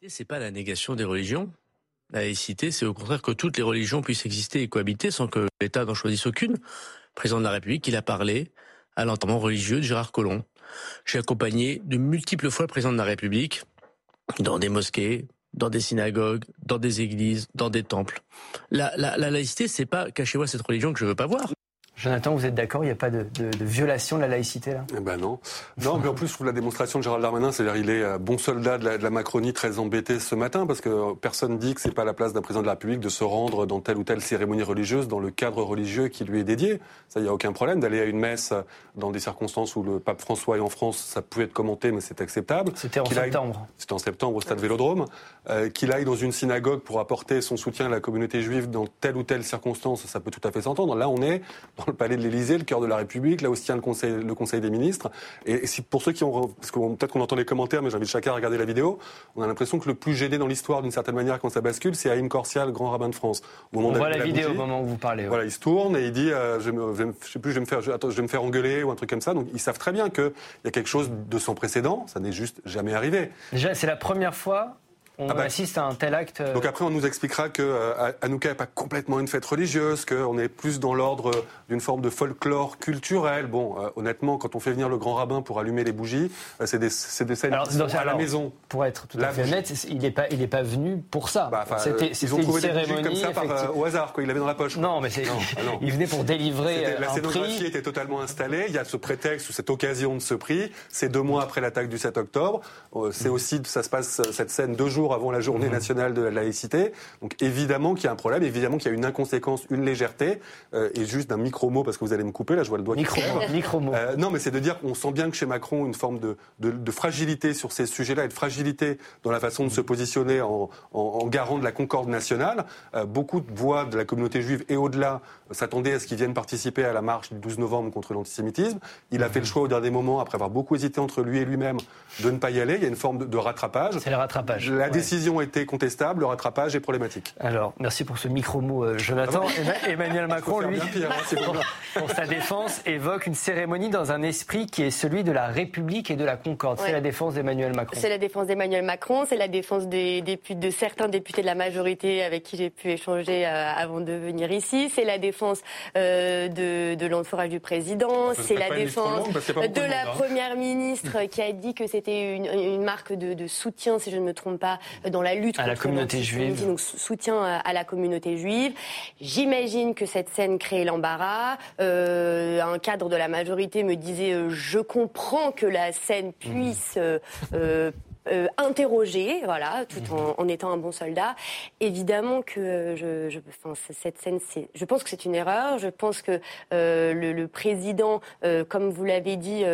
C'est pas la négation des religions, laïcité, c'est au contraire que toutes les religions puissent exister et cohabiter sans que l'État n'en choisisse aucune. Président de la République, il a parlé à l'enterrement religieux de Gérard Collomb. J'ai accompagné de multiples fois le président de la République dans des mosquées, dans des synagogues, dans des églises, dans des temples. La, la, la laïcité, c'est pas cachez-moi cette religion que je veux pas voir. Jonathan, vous êtes d'accord Il n'y a pas de, violation de la laïcité là? Eh Ben non. Non, mais en plus, je trouve la démonstration de Gérald Darmanin, c'est-à-dire il est euh, bon soldat de la, Macronie, très embêté ce matin, parce que personne dit que c'est pas la place d'un président de la République de se rendre dans telle ou telle cérémonie religieuse, dans le cadre religieux qui lui est dédié. Ça, il n'y a aucun problème d'aller à une messe dans des circonstances où le pape François est en France, ça pouvait être commenté, mais c'est acceptable. C'était en septembre. C'était en septembre au stade Vélodrome. Euh, qu'il aille dans une synagogue pour apporter son soutien à la communauté juive dans telle ou telle circonstance, ça peut tout à fait s'entendre. Là, on est dans le palais de l'Élysée, le cœur de la République, là où se tient le Conseil, le conseil des ministres. Et, si, pour ceux qui ont, parce que peut-être qu'on entend les commentaires, mais j'invite chacun à regarder la vidéo, on a l'impression que le plus gêné dans l'histoire, d'une certaine manière, quand ça bascule, c'est Haïm Corsia, le grand rabbin de France. Au moment on voit la, vidéo au moment où vous parlez. Voilà, il se tourne et il dit, euh, je, ne sais plus, je vais me faire, je, attends, je vais me faire engueuler ou un truc comme ça. Donc ils savent très bien qu'il y a quelque chose de sans précédent. Ça n'est juste jamais arrivé. Déjà, c'est la première fois on ah bah, assiste à un tel acte. Euh, Donc après, on nous expliquera que euh, Hanouka n'est pas complètement une fête religieuse, qu'on est plus dans l'ordre d'une forme de folklore culturel. Bon, euh, honnêtement, quand on fait venir le grand rabbin pour allumer les bougies, c'est des, des, scènes à la maison. Pour être tout à fait honnête, il n'est pas, il pas venu pour ça. Bah, c'était, ils ont trouvé des bougies comme ça par, au hasard, quoi. Il l'avait dans la poche. Non, mais c'est, ah il venait pour délivrer La scénographie était totalement installée. Il y a ce prétexte ou cette occasion de ce prix. C'est deux mois après l'attaque du 7 octobre. C'est mm. aussi, ça se passe cette scène deux jours avant la journée nationale de la laïcité. Donc évidemment qu'il y a un problème, évidemment qu'il y a une inconséquence, une légèreté, euh, et juste d'un micro-mot, parce que vous allez me couper, là je vois le doigt micro qui micro mot. Euh, non, mais c'est de dire qu'on sent bien que chez Macron, une forme de, de, fragilité sur ces sujets-là, et de fragilité dans la façon de se positionner en, en, garant de la concorde nationale. Euh, beaucoup de voix de la communauté juive et au-delà s'attendaient à ce qu'ils viennent participer à la marche du 12 novembre contre l'antisémitisme. Il a fait le choix au dernier moment, après avoir beaucoup hésité entre lui et lui-même, de ne pas y aller. Il y a une forme de, rattrapage. C'est le rattrapage. La décision était contestable, le rattrapage est problématique. Alors, merci pour ce micro-mot, euh, Jonathan. Emmanuel Macron, lui, hein, pour, sa défense, évoque une cérémonie dans un esprit qui est celui de la République et de la Concorde. C'est la défense d'Emmanuel Macron. C'est la défense d'Emmanuel Macron, c'est la défense des, de certains députés de la majorité avec qui j'ai pu échanger euh, avant de venir ici. C'est la défense euh, de, de l'entourage du président. C'est la défense de la hein. première ministre qui a dit que c'était une, une, marque de, de, soutien, si je ne me trompe pas, dans la lutte à la communauté juive. Donc soutien à la communauté juive. J'imagine que cette scène crée l'embarras. Euh, un cadre de la majorité me disait euh, je comprends que la scène puisse euh, euh, euh interroger, voilà, tout en, en, étant un bon soldat. Évidemment que je, je enfin, cette scène, c'est, je pense que c'est une erreur. Je pense que euh, le, le, président, euh, comme vous l'avez dit,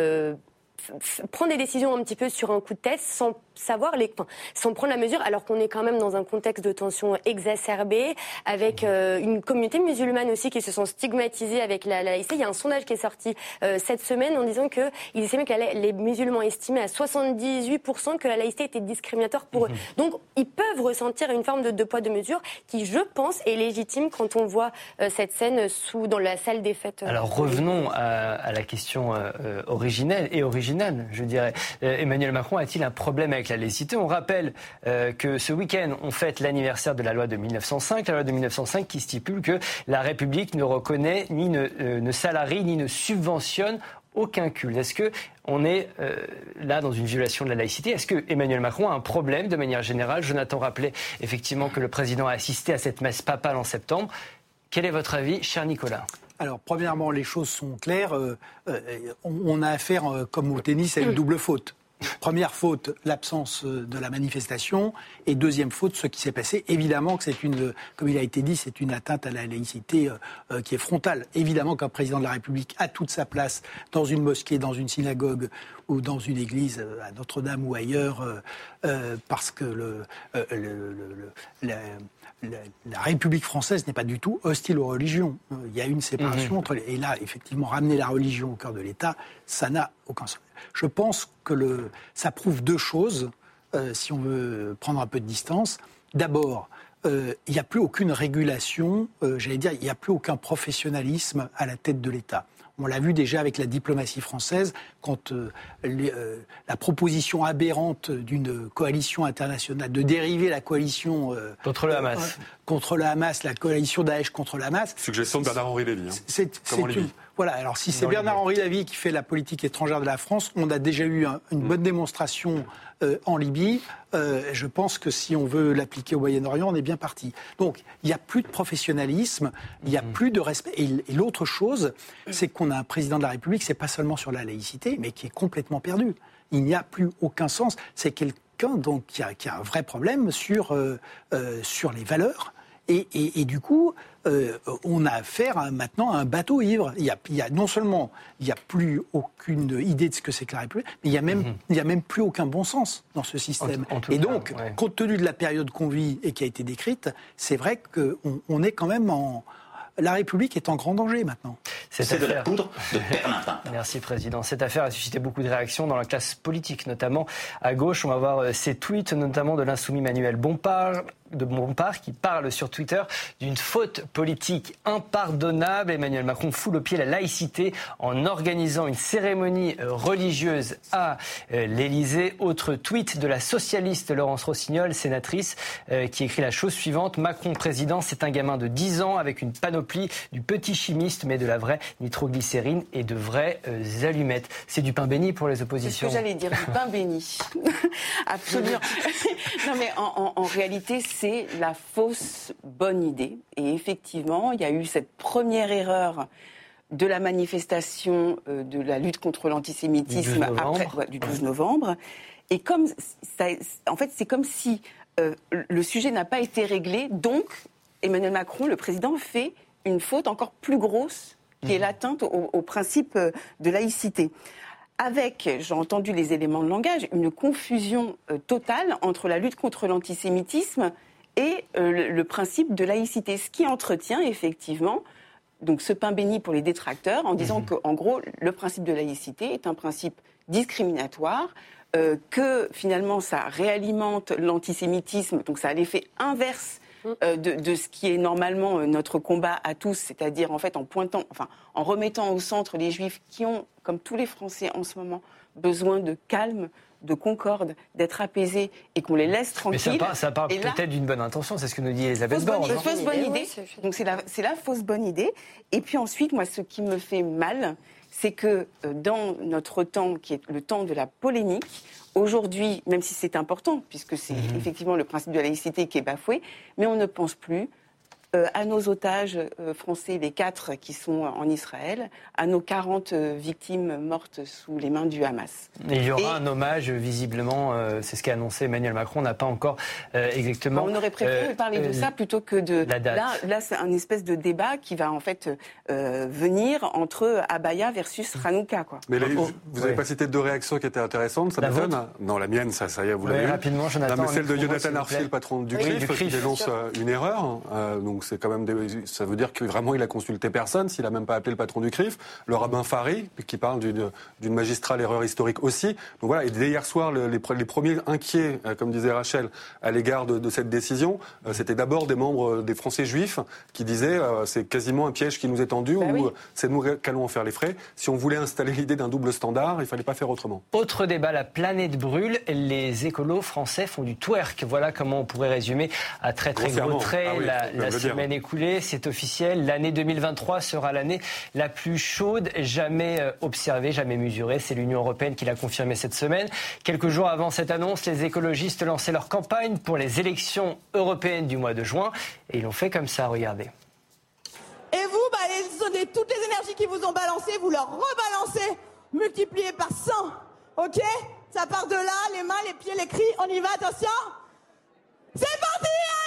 prend des décisions un petit peu sur un coup de tête sans savoir, les, sans prendre la mesure, alors qu'on est quand même dans un contexte de tension exacerbée, avec euh, une communauté musulmane aussi qui se sent stigmatisée avec la, laïcité. Il y a un sondage qui est sorti euh, cette semaine en disant que ils estimaient que les musulmans estimaient à 78% que la laïcité était discriminatoire pour eux. Mhm. Donc, ils peuvent ressentir une forme de, poids de mesure qui, je pense, est légitime quand on voit euh, cette scène sous, dans la salle des fêtes. Alors, revenons à, la question originelle et originale, je dirais. Emmanuel Macron a-t-il un problème avec la laïcité. On rappelle euh, que ce week-end, on fête l'anniversaire de la loi de 1905, la loi de 1905 qui stipule que la République ne reconnaît ni ne, euh, salarie ni ne subventionne aucun culte. Est-ce que on est euh, là dans une violation de la laïcité? Est-ce que Emmanuel Macron a un problème de manière générale? Jonathan rappelait effectivement que le président a assisté à cette messe papale en septembre. Quel est votre avis, cher Nicolas? Alors, premièrement, les choses sont claires. on, a affaire, comme au tennis, à une double faute. Première faute, l'absence euh, de la manifestation. Et deuxième faute, ce qui s'est passé. Évidemment que c'est une, comme il a été dit, c'est une atteinte à la laïcité euh, euh, qui est frontale. Évidemment qu'un président de la République a toute sa place dans une mosquée, dans une synagogue ou dans une église à Notre-Dame ou ailleurs, parce que le, la, République française n'est pas du tout hostile aux religions. Il y a une séparation mmh. entre les, et là, effectivement, ramener la religion au cœur de l'État, ça n'a aucun sens. Je pense que le, ça prouve deux choses, euh, si on veut prendre un peu de distance. D'abord, euh, il n'y a plus aucune régulation, euh, j'allais dire, il n'y a plus aucun professionnalisme à la tête de l'État. On l'a vu déjà avec la diplomatie française, quand la proposition aberrante d'une coalition internationale, de dériver la coalition... contre le Hamas. contre le Hamas, la coalition Daesh contre le Hamas. Suggestion de Bernard-Henri Lévy. Hein. C'est voilà, alors si c'est Bernard-Henri Lavie qui fait la politique étrangère de la France, on a déjà eu une bonne démonstration euh, en Libye. Euh, je pense que si on veut l'appliquer au Moyen-Orient, on est bien parti. Donc, il n'y a plus de professionnalisme, il n'y a mm. plus de respect. Et, l'autre chose, c'est qu'on a un président de la République, c'est pas seulement sur la laïcité, mais qui est complètement perdu. Il n'y a plus aucun sens. C'est quelqu'un donc qui a, un vrai problème sur, euh, sur les valeurs. Et, du coup, euh, on a affaire maintenant à un bateau ivre. Il y, a, non seulement il n'y a plus aucune idée de ce que c'est que la République, mais il n'y a, même, mhm. a même plus aucun bon sens dans ce système. et donc, compte tenu de la période qu'on vit et qui a été décrite, c'est vrai qu'on on est quand même en, la République est en grand danger maintenant. C'est de la poudre de. Merci Président. Cette affaire a suscité beaucoup de réactions dans la classe politique, notamment à gauche. On va voir euh, ces tweets, notamment de l'insoumis Manuel Bompard, de Bompard qui parle sur Twitter d'une faute politique impardonnable. Emmanuel Macron fout le pied la laïcité en organisant une cérémonie euh, religieuse à euh, l'Élysée. Autre tweet de la socialiste Laurence Rossignol, sénatrice, euh, qui écrit la chose suivante. Macron président, c'est un gamin de 10 ans avec une panoplie du petit chimiste, mais de la vraie nitroglycérine et de vraies allumettes. C'est du pain béni pour les oppositions. C'est ce que j'allais dire, du pain béni. Absolument. non mais en, en réalité, c'est la fausse bonne idée. Et effectivement, il y a eu cette première erreur de la manifestation euh, de la lutte contre l'antisémitisme du 12 novembre. Et comme en fait, c'est comme si euh, le sujet n'a pas été réglé, donc Emmanuel Macron, le président, fait une faute encore plus grosse, qui est mhm. l'atteinte au, principe euh, de laïcité avec, j'ai entendu les éléments de langage, une confusion totale entre la lutte contre l'antisémitisme et euh, le, principe de laïcité, ce qui entretient effectivement donc ce pain béni pour les détracteurs en disant mhm. qu'en gros le principe de laïcité est un principe discriminatoire, euh, que finalement ça réalimente l'antisémitisme, donc ça a l'effet inverse mm. euh, de, de, ce qui est normalement notre combat à tous, c'est-à-dire en fait en pointant, enfin en remettant au centre les juifs qui ont, comme tous les Français en ce moment, besoin de calme, de concorde, d'être apaisé et qu'on les laisse tranquilles. Mais ça, parle peut-être d'une bonne intention, c'est ce que nous dit Elisabeth Borne. Fausse, fausse bonne idée. Donc c'est la, la, fausse bonne idée. Et puis ensuite, moi, ce qui me fait mal, c'est que euh, dans notre temps, qui est le temps de la polémique, aujourd'hui, même si c'est important, puisque c'est mhm. effectivement le principe de la laïcité qui est bafoué, mais on ne pense plus à nos otages français, les quatre qui sont en Israël, à nos 40 victimes mortes sous les mains du Hamas. il y aura un hommage, visiblement, c'est ce qu'a annoncé Emmanuel Macron, on n'a pas encore exactement. On aurait préféré parler de ça plutôt que de. La date. Là, là c'est un espèce de débat qui va en fait venir entre Abaya versus Hanouka. Quoi. Mais vous n'avez pas cité deux réactions qui étaient intéressantes, ça m'étonne. Non, la mienne, ça, ça y est, vous l'avez rapidement, Jonathan. Non, mais celle de Jonathan Archer, le patron du CRIF, qui dénonce euh, une erreur. Euh, donc c'est quand même, ça veut dire que vraiment il a consulté personne, s'il a même pas appelé le patron du CRIF. Le rabbin Fari, qui parle d'une magistrale erreur historique aussi. Donc voilà, et dès hier soir, les, premiers inquiets, euh, comme disait Rachel, à l'égard de, cette décision, c'était d'abord des membres des Français juifs qui disaient c'est quasiment un piège qui nous est tendu bah ou c'est nous qu'allons en faire les frais. Si on voulait installer l'idée d'un double standard, il fallait pas faire autrement. Autre débat, la planète brûle. Les écolos français font du twerk. Voilà comment on pourrait résumer à très très gros traits ah la, semaine écoulée. C'est officiel. L'année 2023 sera l'année la plus chaude jamais euh, observée, jamais mesurée. C'est l'Union européenne qui l'a confirmé cette semaine. Quelques jours avant cette annonce, les écologistes lançaient leur campagne pour les élections européennes du mois de juin. Et ils l'ont fait comme ça, regardez. Et vous, bah, les, toutes les énergies qui vous ont balancées, vous leur rebalancez, multipliées par 100. OK? Ça part de là, les mains, les pieds, les cris. On y va, attention C'est parti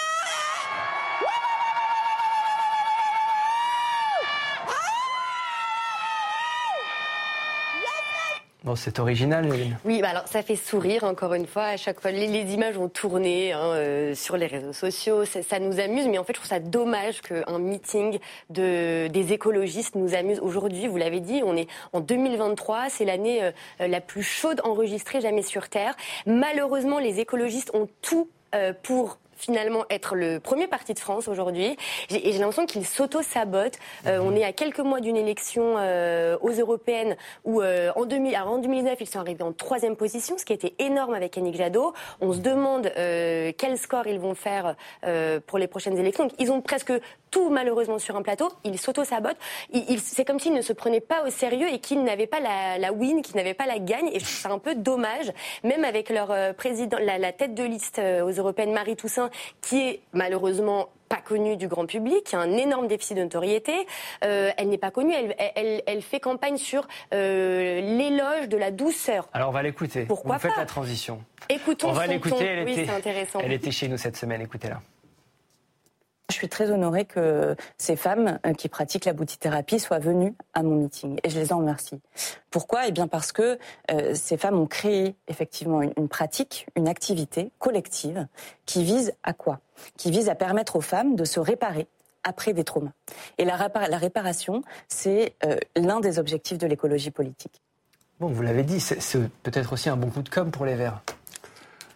Bon, c'est original, Hélène. Oui, bah alors ça fait sourire, encore une fois. À chaque fois, les, images ont tourné hein, euh, sur les réseaux sociaux. Ça, nous amuse, mais en fait, je trouve ça dommage qu'un meeting de, des écologistes nous amuse. Aujourd'hui, vous l'avez dit, on est en 2023. C'est l'année euh, la plus chaude enregistrée jamais sur Terre. Malheureusement, les écologistes ont tout euh, pour finalement être le premier parti de France aujourd'hui. Et j'ai l'impression qu'il s'auto-sabote. Euh, mhm. on est à quelques mois d'une élection euh, aux européennes où euh, en, 2000, en 2009, ils sont arrivés en troisième position, ce qui était énorme avec Yannick Jadot. On se demande quel score ils vont faire pour les prochaines élections. ils ont presque tout malheureusement sur un plateau. Ils s'auto-sabotent. C'est comme s'ils ne se prenaient pas au sérieux et qu'ils n'avaient pas la, la win, qu'ils n'avaient pas la gagne. Et ça un peu dommage, même avec leur président, la, la tête de liste aux européennes, Marie Toussaint, qui est malheureusement pas connue du grand public, qui a un énorme déficit de notoriété. Euh, elle n'est pas connue, elle, fait campagne sur euh, l'éloge de la douceur. Alors on va l'écouter. Pourquoi Vous faites la transition. Écoutons On va l'écouter, elle, était, intéressant. elle était chez nous cette semaine, écoutez-la. Je suis très honorée que ces femmes euh, qui pratiquent la boutithérapie soient venues à mon meeting et je les en remercie. Pourquoi? Eh bien parce que euh, ces femmes ont créé effectivement une, pratique, une activité collective qui vise à quoi? Qui vise à permettre aux femmes de se réparer après des traumas. Et la, réparation, c'est euh, l'un des objectifs de l'écologie politique. Bon, vous l'avez dit, c'est peut-être aussi un bon coup de com' pour les Verts.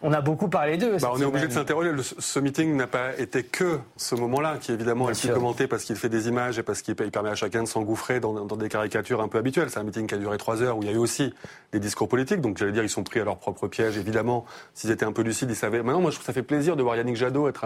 On a beaucoup parlé d'eux. Bah, on est obligé de s'interroger. Ce meeting n'a pas été que ce moment-là, qui évidemment est plus commenté parce qu'il fait des images et parce qu'il permet à chacun de s'engouffrer dans, des caricatures un peu habituelles. C'est un meeting qui a duré trois heures où il y a eu aussi des discours politiques. Donc j'allais dire, ils sont pris à leur propre piège. Évidemment, s'ils étaient un peu lucides, ils savaient. Maintenant, moi, je trouve que ça fait plaisir de voir Yannick Jadot être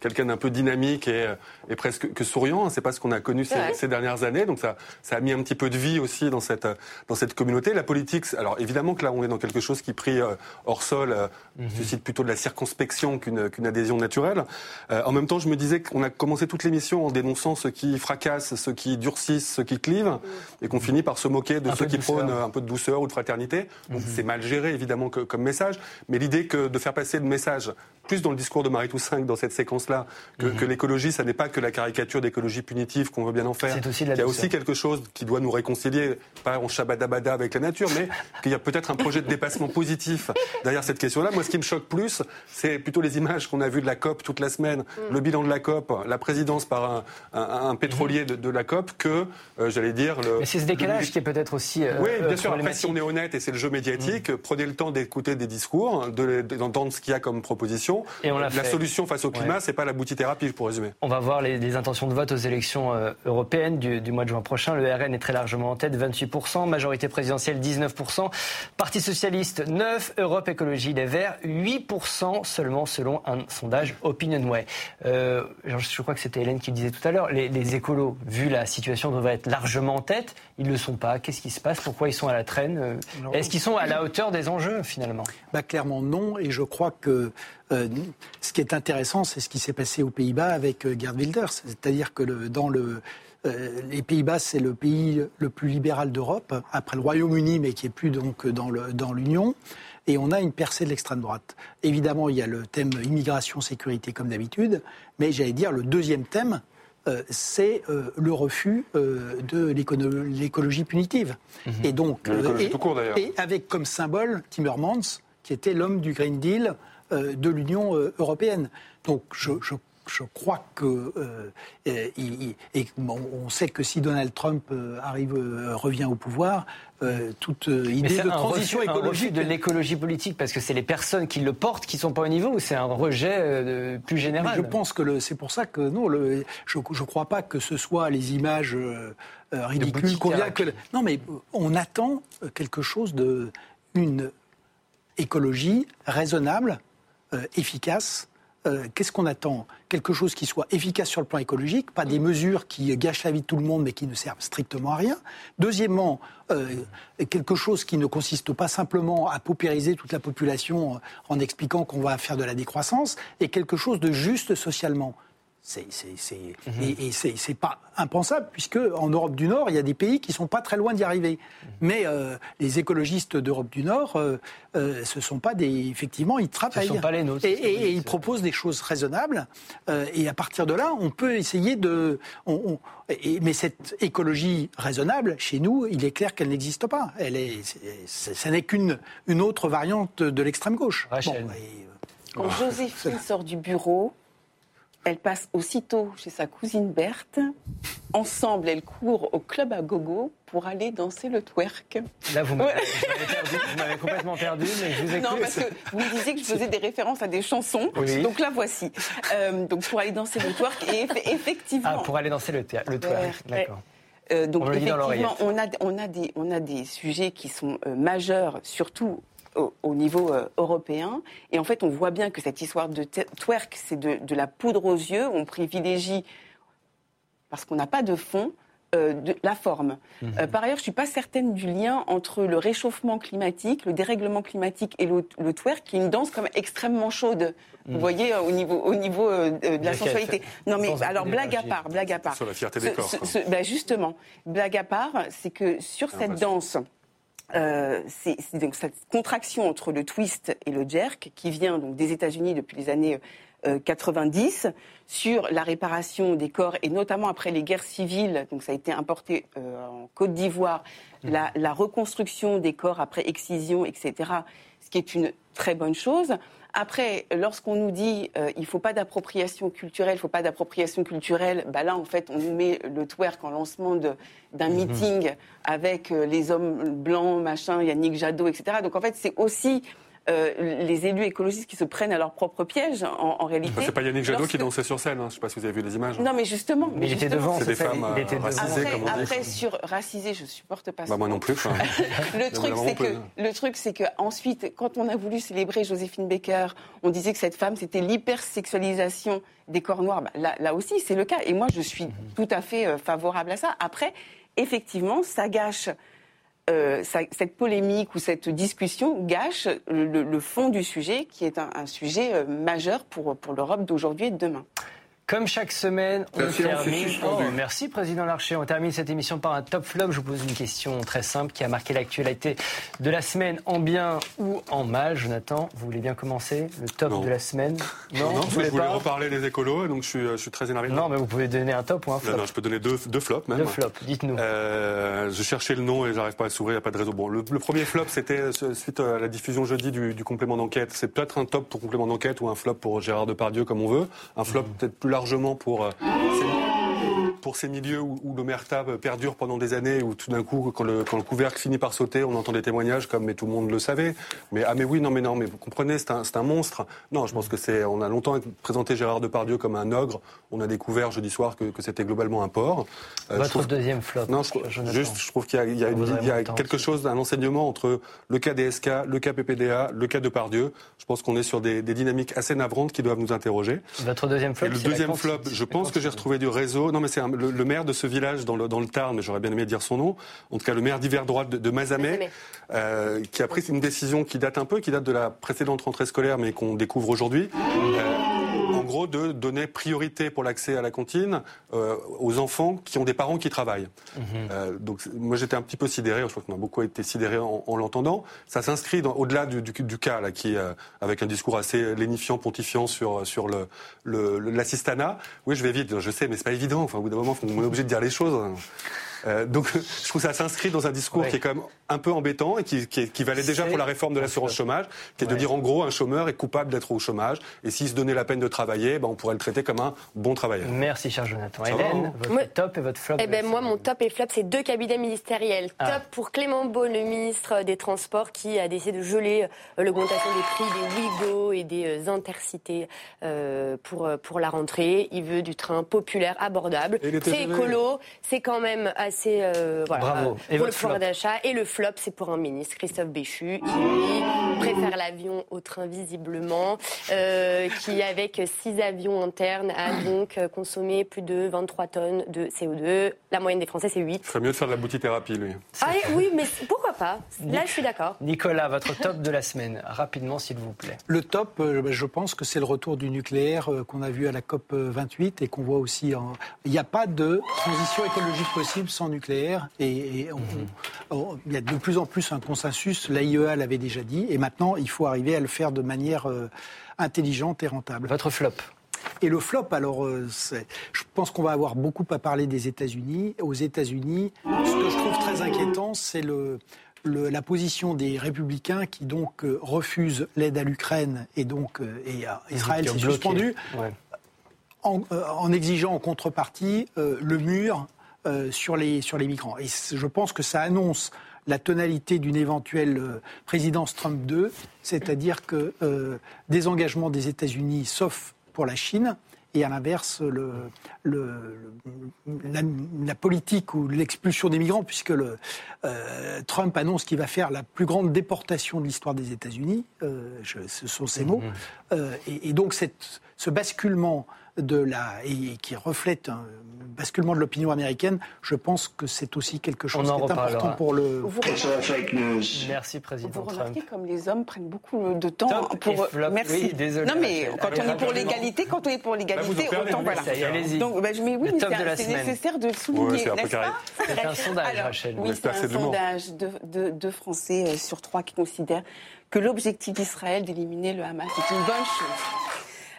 quelqu'un d'un peu dynamique et, et, presque que souriant. C'est pas ce qu'on a connu ces, dernières années. Donc ça, ça a mis un petit peu de vie aussi dans cette, dans cette communauté. La politique, alors évidemment que là, on est dans quelque chose qui prie euh, hors sol. Euh. Mhm. Suscite plutôt de la circonspection qu'une adhésion naturelle. Euh, en même temps, je me disais qu'on a commencé toute l'émission en dénonçant ceux qui fracassent, ceux qui durcissent, ceux qui clivent, et qu'on finit par se moquer de ceux qui prônent un peu de douceur ou de fraternité. Donc mhm. c'est mal géré, évidemment, comme message. Mais l'idée que de faire passer le message plus dans le discours de Marie Toussaint dans cette séquence-là, que, mhm. l'écologie, ça n'est pas que la caricature d'écologie punitive qu'on veut bien en faire. Aussi Il y a aussi quelque chose qui doit nous réconcilier, pas en shabadabada avec la nature, mais qu'il y a peut-être un projet de dépassement positif derrière cette question-là. Moi, ce qui me choque plus, c'est plutôt les images qu'on a vues de la COP toute la semaine, mm. le bilan de la COP, la présidence par un, pétrolier de, la COP, que, euh, j'allais dire... Le, mais c'est ce décalage qui est peut-être aussi... Euh, oui, bien sûr. Après, si on est honnête, et c'est le jeu médiatique, mm. prenez le temps d'écouter des discours, d'entendre ce qu'il y a comme proposition et on la solution face au climat, c'est pas la boutithérapie, pour résumer. On va voir les, intentions de vote aux élections euh, européennes du, mois de juin prochain. Le RN est très largement en tête, 28%, majorité présidentielle 19%, Parti socialiste 9, Europe Écologie Les Verts 8%. 8% seulement selon un sondage Opinionway. Euh, je crois que c'était Hélène qui le disait tout à l'heure, les, les, écolos, vu la situation, devraient être largement en tête. Ils ne le sont pas. Qu'est-ce qui se passe? Pourquoi ils sont à la traîne? Est-ce qu'ils sont à la hauteur des enjeux finalement? Bah, Clairement non. Et je crois que euh, ce qui est intéressant, c'est ce qui s'est passé aux Pays-Bas avec euh, Gerd Wilders. C'est-à-dire que le, dans le euh, les Pays-Bas, c'est le pays le plus libéral d'Europe, après le Royaume-Uni, mais qui est plus donc dans l'Union. Et on a une percée de l'extrême droite. Évidemment, il y a le thème immigration-sécurité comme d'habitude, mais j'allais dire le deuxième thème, euh, c'est euh, le refus de l'écologie punitive. Mhm. Et donc, et, et, avec comme symbole Timmermans, qui était l'homme du Green Deal de l'Union européenne. Donc, je, je je crois que euh, et, on sait que si Donald Trump euh, arrive euh, revient au pouvoir, toute idée de transition écologique de l'écologie politique parce que c'est les personnes qui le portent qui sont pas au niveau ou c'est un rejet plus général? je pense que c'est pour ça que non, le, je ne crois pas que ce soit les images ridicules qu'on vient que non mais on attend quelque chose de une écologie raisonnable, efficace euh, qu'est-ce qu'on attend? Quelque chose qui soit efficace sur le plan écologique, pas des mesures qui gâchent la vie de tout le monde mais qui ne servent strictement à rien. Deuxièmement, euh, quelque chose qui ne consiste pas simplement à paupériser toute la population euh, en expliquant qu'on va faire de la décroissance, et quelque chose de juste socialement. C'est, mhm. Et, c'est, pas impensable, puisque en Europe du Nord, il y a des pays qui sont pas très loin d'y arriver. Mhm. Mais euh, les écologistes d'Europe du Nord, euh, euh, ce sont pas des. Effectivement, ils travaillent. Ce sont pas les nôtres. Et, ils proposent des choses raisonnables. et à partir de là, on peut essayer de. mais cette écologie raisonnable, chez nous, il est clair qu'elle n'existe pas. Elle est, ce n'est qu'une une autre variante de l'extrême gauche. Quand Joséphine sort du bureau, elle passe aussitôt chez sa cousine Berthe. Ensemble, elles courent au club à gogo pour aller danser le twerk. Là, vous m'avez complètement perdu, mais je vous écoute. Non, parce que vous me disiez que je faisais des références à des chansons. Donc là, voici. Euh, donc pour aller danser le twerk, et effectivement... Ah, pour aller danser le, le twerk, d'accord. Euh, donc on effectivement, on a, on, a des, on a des sujets qui sont euh, majeurs, surtout au, niveau euh, européen. Et en fait, on voit bien que cette histoire de twerk, c'est de, la poudre aux yeux. On privilégie, parce qu'on n'a pas de fond, euh, de la forme. Mhm. Euh, par ailleurs, je ne suis pas certaine du lien entre le réchauffement climatique, le dérèglement climatique et le, twerk, qui est une danse comme extrêmement chaude. Vous mhm. voyez, au niveau, au niveau de la sensualité. Non, mais alors, blague à part, blague à part. Sur la fierté des corps. Ben, justement, blague à part, c'est que sur cette danse, euh, c'est donc cette contraction entre le twist et le jerk qui vient donc des États-Unis depuis les années 90 euh, sur la réparation des corps et notamment après les guerres civiles. Donc ça a été importé euh, en Côte d'Ivoire, mmh. la, la, reconstruction des corps après excision, etc. Ce qui est une très bonne chose. Après, lorsqu'on nous dit euh, il ne faut pas d'appropriation culturelle, il ne faut pas d'appropriation culturelle, bah là, en fait, on nous met le twerk en lancement d'un mhm. meeting avec euh, les hommes blancs, machin, Yannick Jadot, etc. Donc, en fait, c'est aussi euh, les élus écologistes qui se prennent à leur propre piège, en, réalité. c'est pas Yannick Jadot qui dansait sur scène, hein. je ne sais pas si vous avez vu les images. Non, mais justement. Mais il était devant, c'est des femmes il était racisées, après, comme on dit. Après, sur racisé, je supporte pas bah, ça. moi non plus. le, truc, c'est que, le truc, c'est que ensuite, quand on a voulu célébrer Joséphine Baker, on disait que cette femme, c'était l'hypersexualisation des corps noirs. Bah, là, là, aussi, c'est le cas. Et moi, je suis mhm. tout à fait euh, favorable à ça. Après, effectivement, ça gâche euh, cette polémique ou cette discussion gâche le, fond du sujet, qui est un, sujet euh, majeur pour, pour l'Europe d'aujourd'hui et de demain. Comme chaque semaine, on termine. Oh, merci, Président Larcher. On termine cette émission par un top flop. Je vous pose une question très simple qui a marqué l'actualité de la semaine en bien ou en mal. Jonathan, vous voulez bien commencer Le top de la semaine? Non, non je voulais reparler des écolos, donc je suis, je suis très énervé. Non, mais vous pouvez donner un top ou un flop. Non, je peux donner deux, deux flops même. Deux flops, dites-nous. Euh, je cherchais le nom et j'arrive pas à s'ouvrir, il n'y a pas de réseau. Bon, le, premier flop, c'était euh, suite à la diffusion jeudi du, complément d'enquête. C'est peut-être un top pour complément d'enquête ou un flop pour Gérard Depardieu, comme on veut. Un flop mhm. peut-être plus largement pour... Euh, pour ces milieux où, où l'omerta perdure pendant des années, où tout d'un coup, quand le, quand le, couvercle finit par sauter, on entend des témoignages comme mais tout le monde le savait. Mais ah mais oui, non mais non, mais vous comprenez, c'est un, un, monstre. Non, je pense que c'est. On a longtemps présenté Gérard Depardieu comme un ogre. On a découvert jeudi soir que, que c'était globalement un porc. Euh, Votre trouve, deuxième flop. Non, je, juste, je trouve qu'il y a, il y a, une, il y a quelque chose, un enseignement entre le cas DSK, le cas PPDA, le cas Depardieu. Je pense qu'on est sur des, des, dynamiques assez navrantes qui doivent nous interroger. Votre deuxième flop. Et le deuxième flop, je pense que j'ai retrouvé du réseau. Non, mais c'est le, le, maire de ce village dans le, dans le Tarn, mais j'aurais bien aimé dire son nom. En tout cas, le maire d'hiver droite de, de Mazamet, euh, qui a pris une décision qui date un peu, qui date de la précédente rentrée scolaire, mais qu'on découvre aujourd'hui. Euh, gros, de donner priorité pour l'accès à la cantine euh, aux enfants qui ont des parents qui travaillent. Mmh. Euh, donc, moi, j'étais un petit peu sidéré. Je crois qu'on a beaucoup été sidéré en, en l'entendant. Ça s'inscrit au-delà du, du, du, cas là, qui, euh, avec un discours assez lénifiant, pontifiant sur sur le, le, l'assistanat. Oui, je vais vite. Je sais, mais c'est pas évident. Enfin, au bout d'un moment, on est obligé de dire les choses. Euh, donc, je trouve que ça s'inscrit dans un discours ouais. qui est quand même un peu embêtant et qui, qui, qui valait déjà pour la réforme de l'assurance chômage, qui est ouais. de dire en gros un chômeur est coupable d'être au chômage et s'il se donnait la peine de travailler, ben, on pourrait le traiter comme un bon travailleur. Merci, cher Jonathan. Ça Hélène, va, votre moi, top et votre flop eh ben, Moi, mon top et flop, c'est deux cabinets ministériels. Ah. Top pour Clément Beaune, le ministre des Transports, qui a décidé de geler euh, l'augmentation des prix des Ouigo et des euh, intercités euh, pour, pour la rentrée. Il veut du train populaire abordable. C'est écolo, c'est quand même assez. Euh, voilà, Bravo. Et pour le pouvoir d'achat. Et le flop, c'est pour un ministre, Christophe Béchu, qui préfère l'avion au train visiblement, euh, qui avec six avions internes a donc consommé plus de 23 tonnes de CO2. La moyenne des Français, c'est 8. Il ferait mieux de faire de la boutithérapie, lui. Ah, oui, mais pourquoi pas? Là, je suis d'accord. Nicolas, votre top de la semaine, rapidement, s'il vous plaît. Le top, euh, je pense que c'est le retour du nucléaire qu'on a vu à la COP 28 et qu'on voit aussi. En... Il n'y a pas de transition écologique possible sans nucléaire et, et on, on, il y a de plus en plus un consensus. L'AIEA l'avait déjà dit et maintenant il faut arriver à le faire de manière euh, intelligente et rentable. Votre flop et le flop, alors, euh, je pense qu'on va avoir beaucoup à parler des États-Unis. Aux États-Unis, ce que je trouve très inquiétant, c'est le, le, la position des républicains qui donc euh, refusent l'aide à l'Ukraine et donc euh, et à Israël s'est suspendu ouais. en, euh, en, exigeant en contrepartie le mur euh, sur, les, sur les migrants. Et je pense que ça annonce la tonalité d'une éventuelle euh, présidence Trump 2, c'est-à-dire que euh, des engagements des États-Unis, sauf pour la Chine, et à l'inverse le, le, la, la, politique ou l'expulsion des migrants, puisque le, euh, Trump annonce qu'il va faire la plus grande déportation de l'histoire des États-Unis, euh, ce sont ses mots, euh, et, et, donc cette, ce basculement de la et qui reflète un basculement de l'opinion américaine, je pense que c'est aussi quelque chose qui est important pour le. Vous Merci président. Vous remarquez comme les hommes prennent beaucoup de temps Top pour. Merci. Oui, désolé, non mais quand on est pour l'égalité, quand on est pour l'égalité, autant voilà. Allez-y. Donc bah, mais oui, c'est nécessaire de le souligner, ouais, n'est-ce pas C'est un sondage, Alors, Rachel. Oui, c'est un sondage de, de, de Français sur trois qui considèrent que l'objectif d'Israël d'éliminer le Hamas est une bonne chose.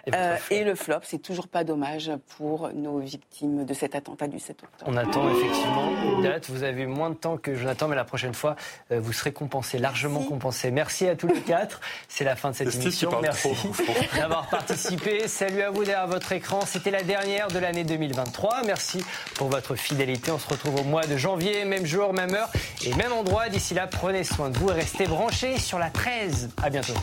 Et, euh, et, le flop, c'est toujours pas dommage pour nos victimes de cet attentat du 7 octobre. On attend effectivement une date. Vous avez eu moins de temps que Jonathan, mais la prochaine fois, euh, vous serez compensé, largement Merci. compensé. Merci à tous les quatre. C'est la fin de cette émission. Merci d'avoir participé. Salut à vous derrière votre écran. C'était la dernière de l'année 2023. Merci pour votre fidélité. On se retrouve au mois de janvier, même jour, même heure et même endroit. D'ici là, prenez soin de vous et restez branchés sur la 13. À bientôt.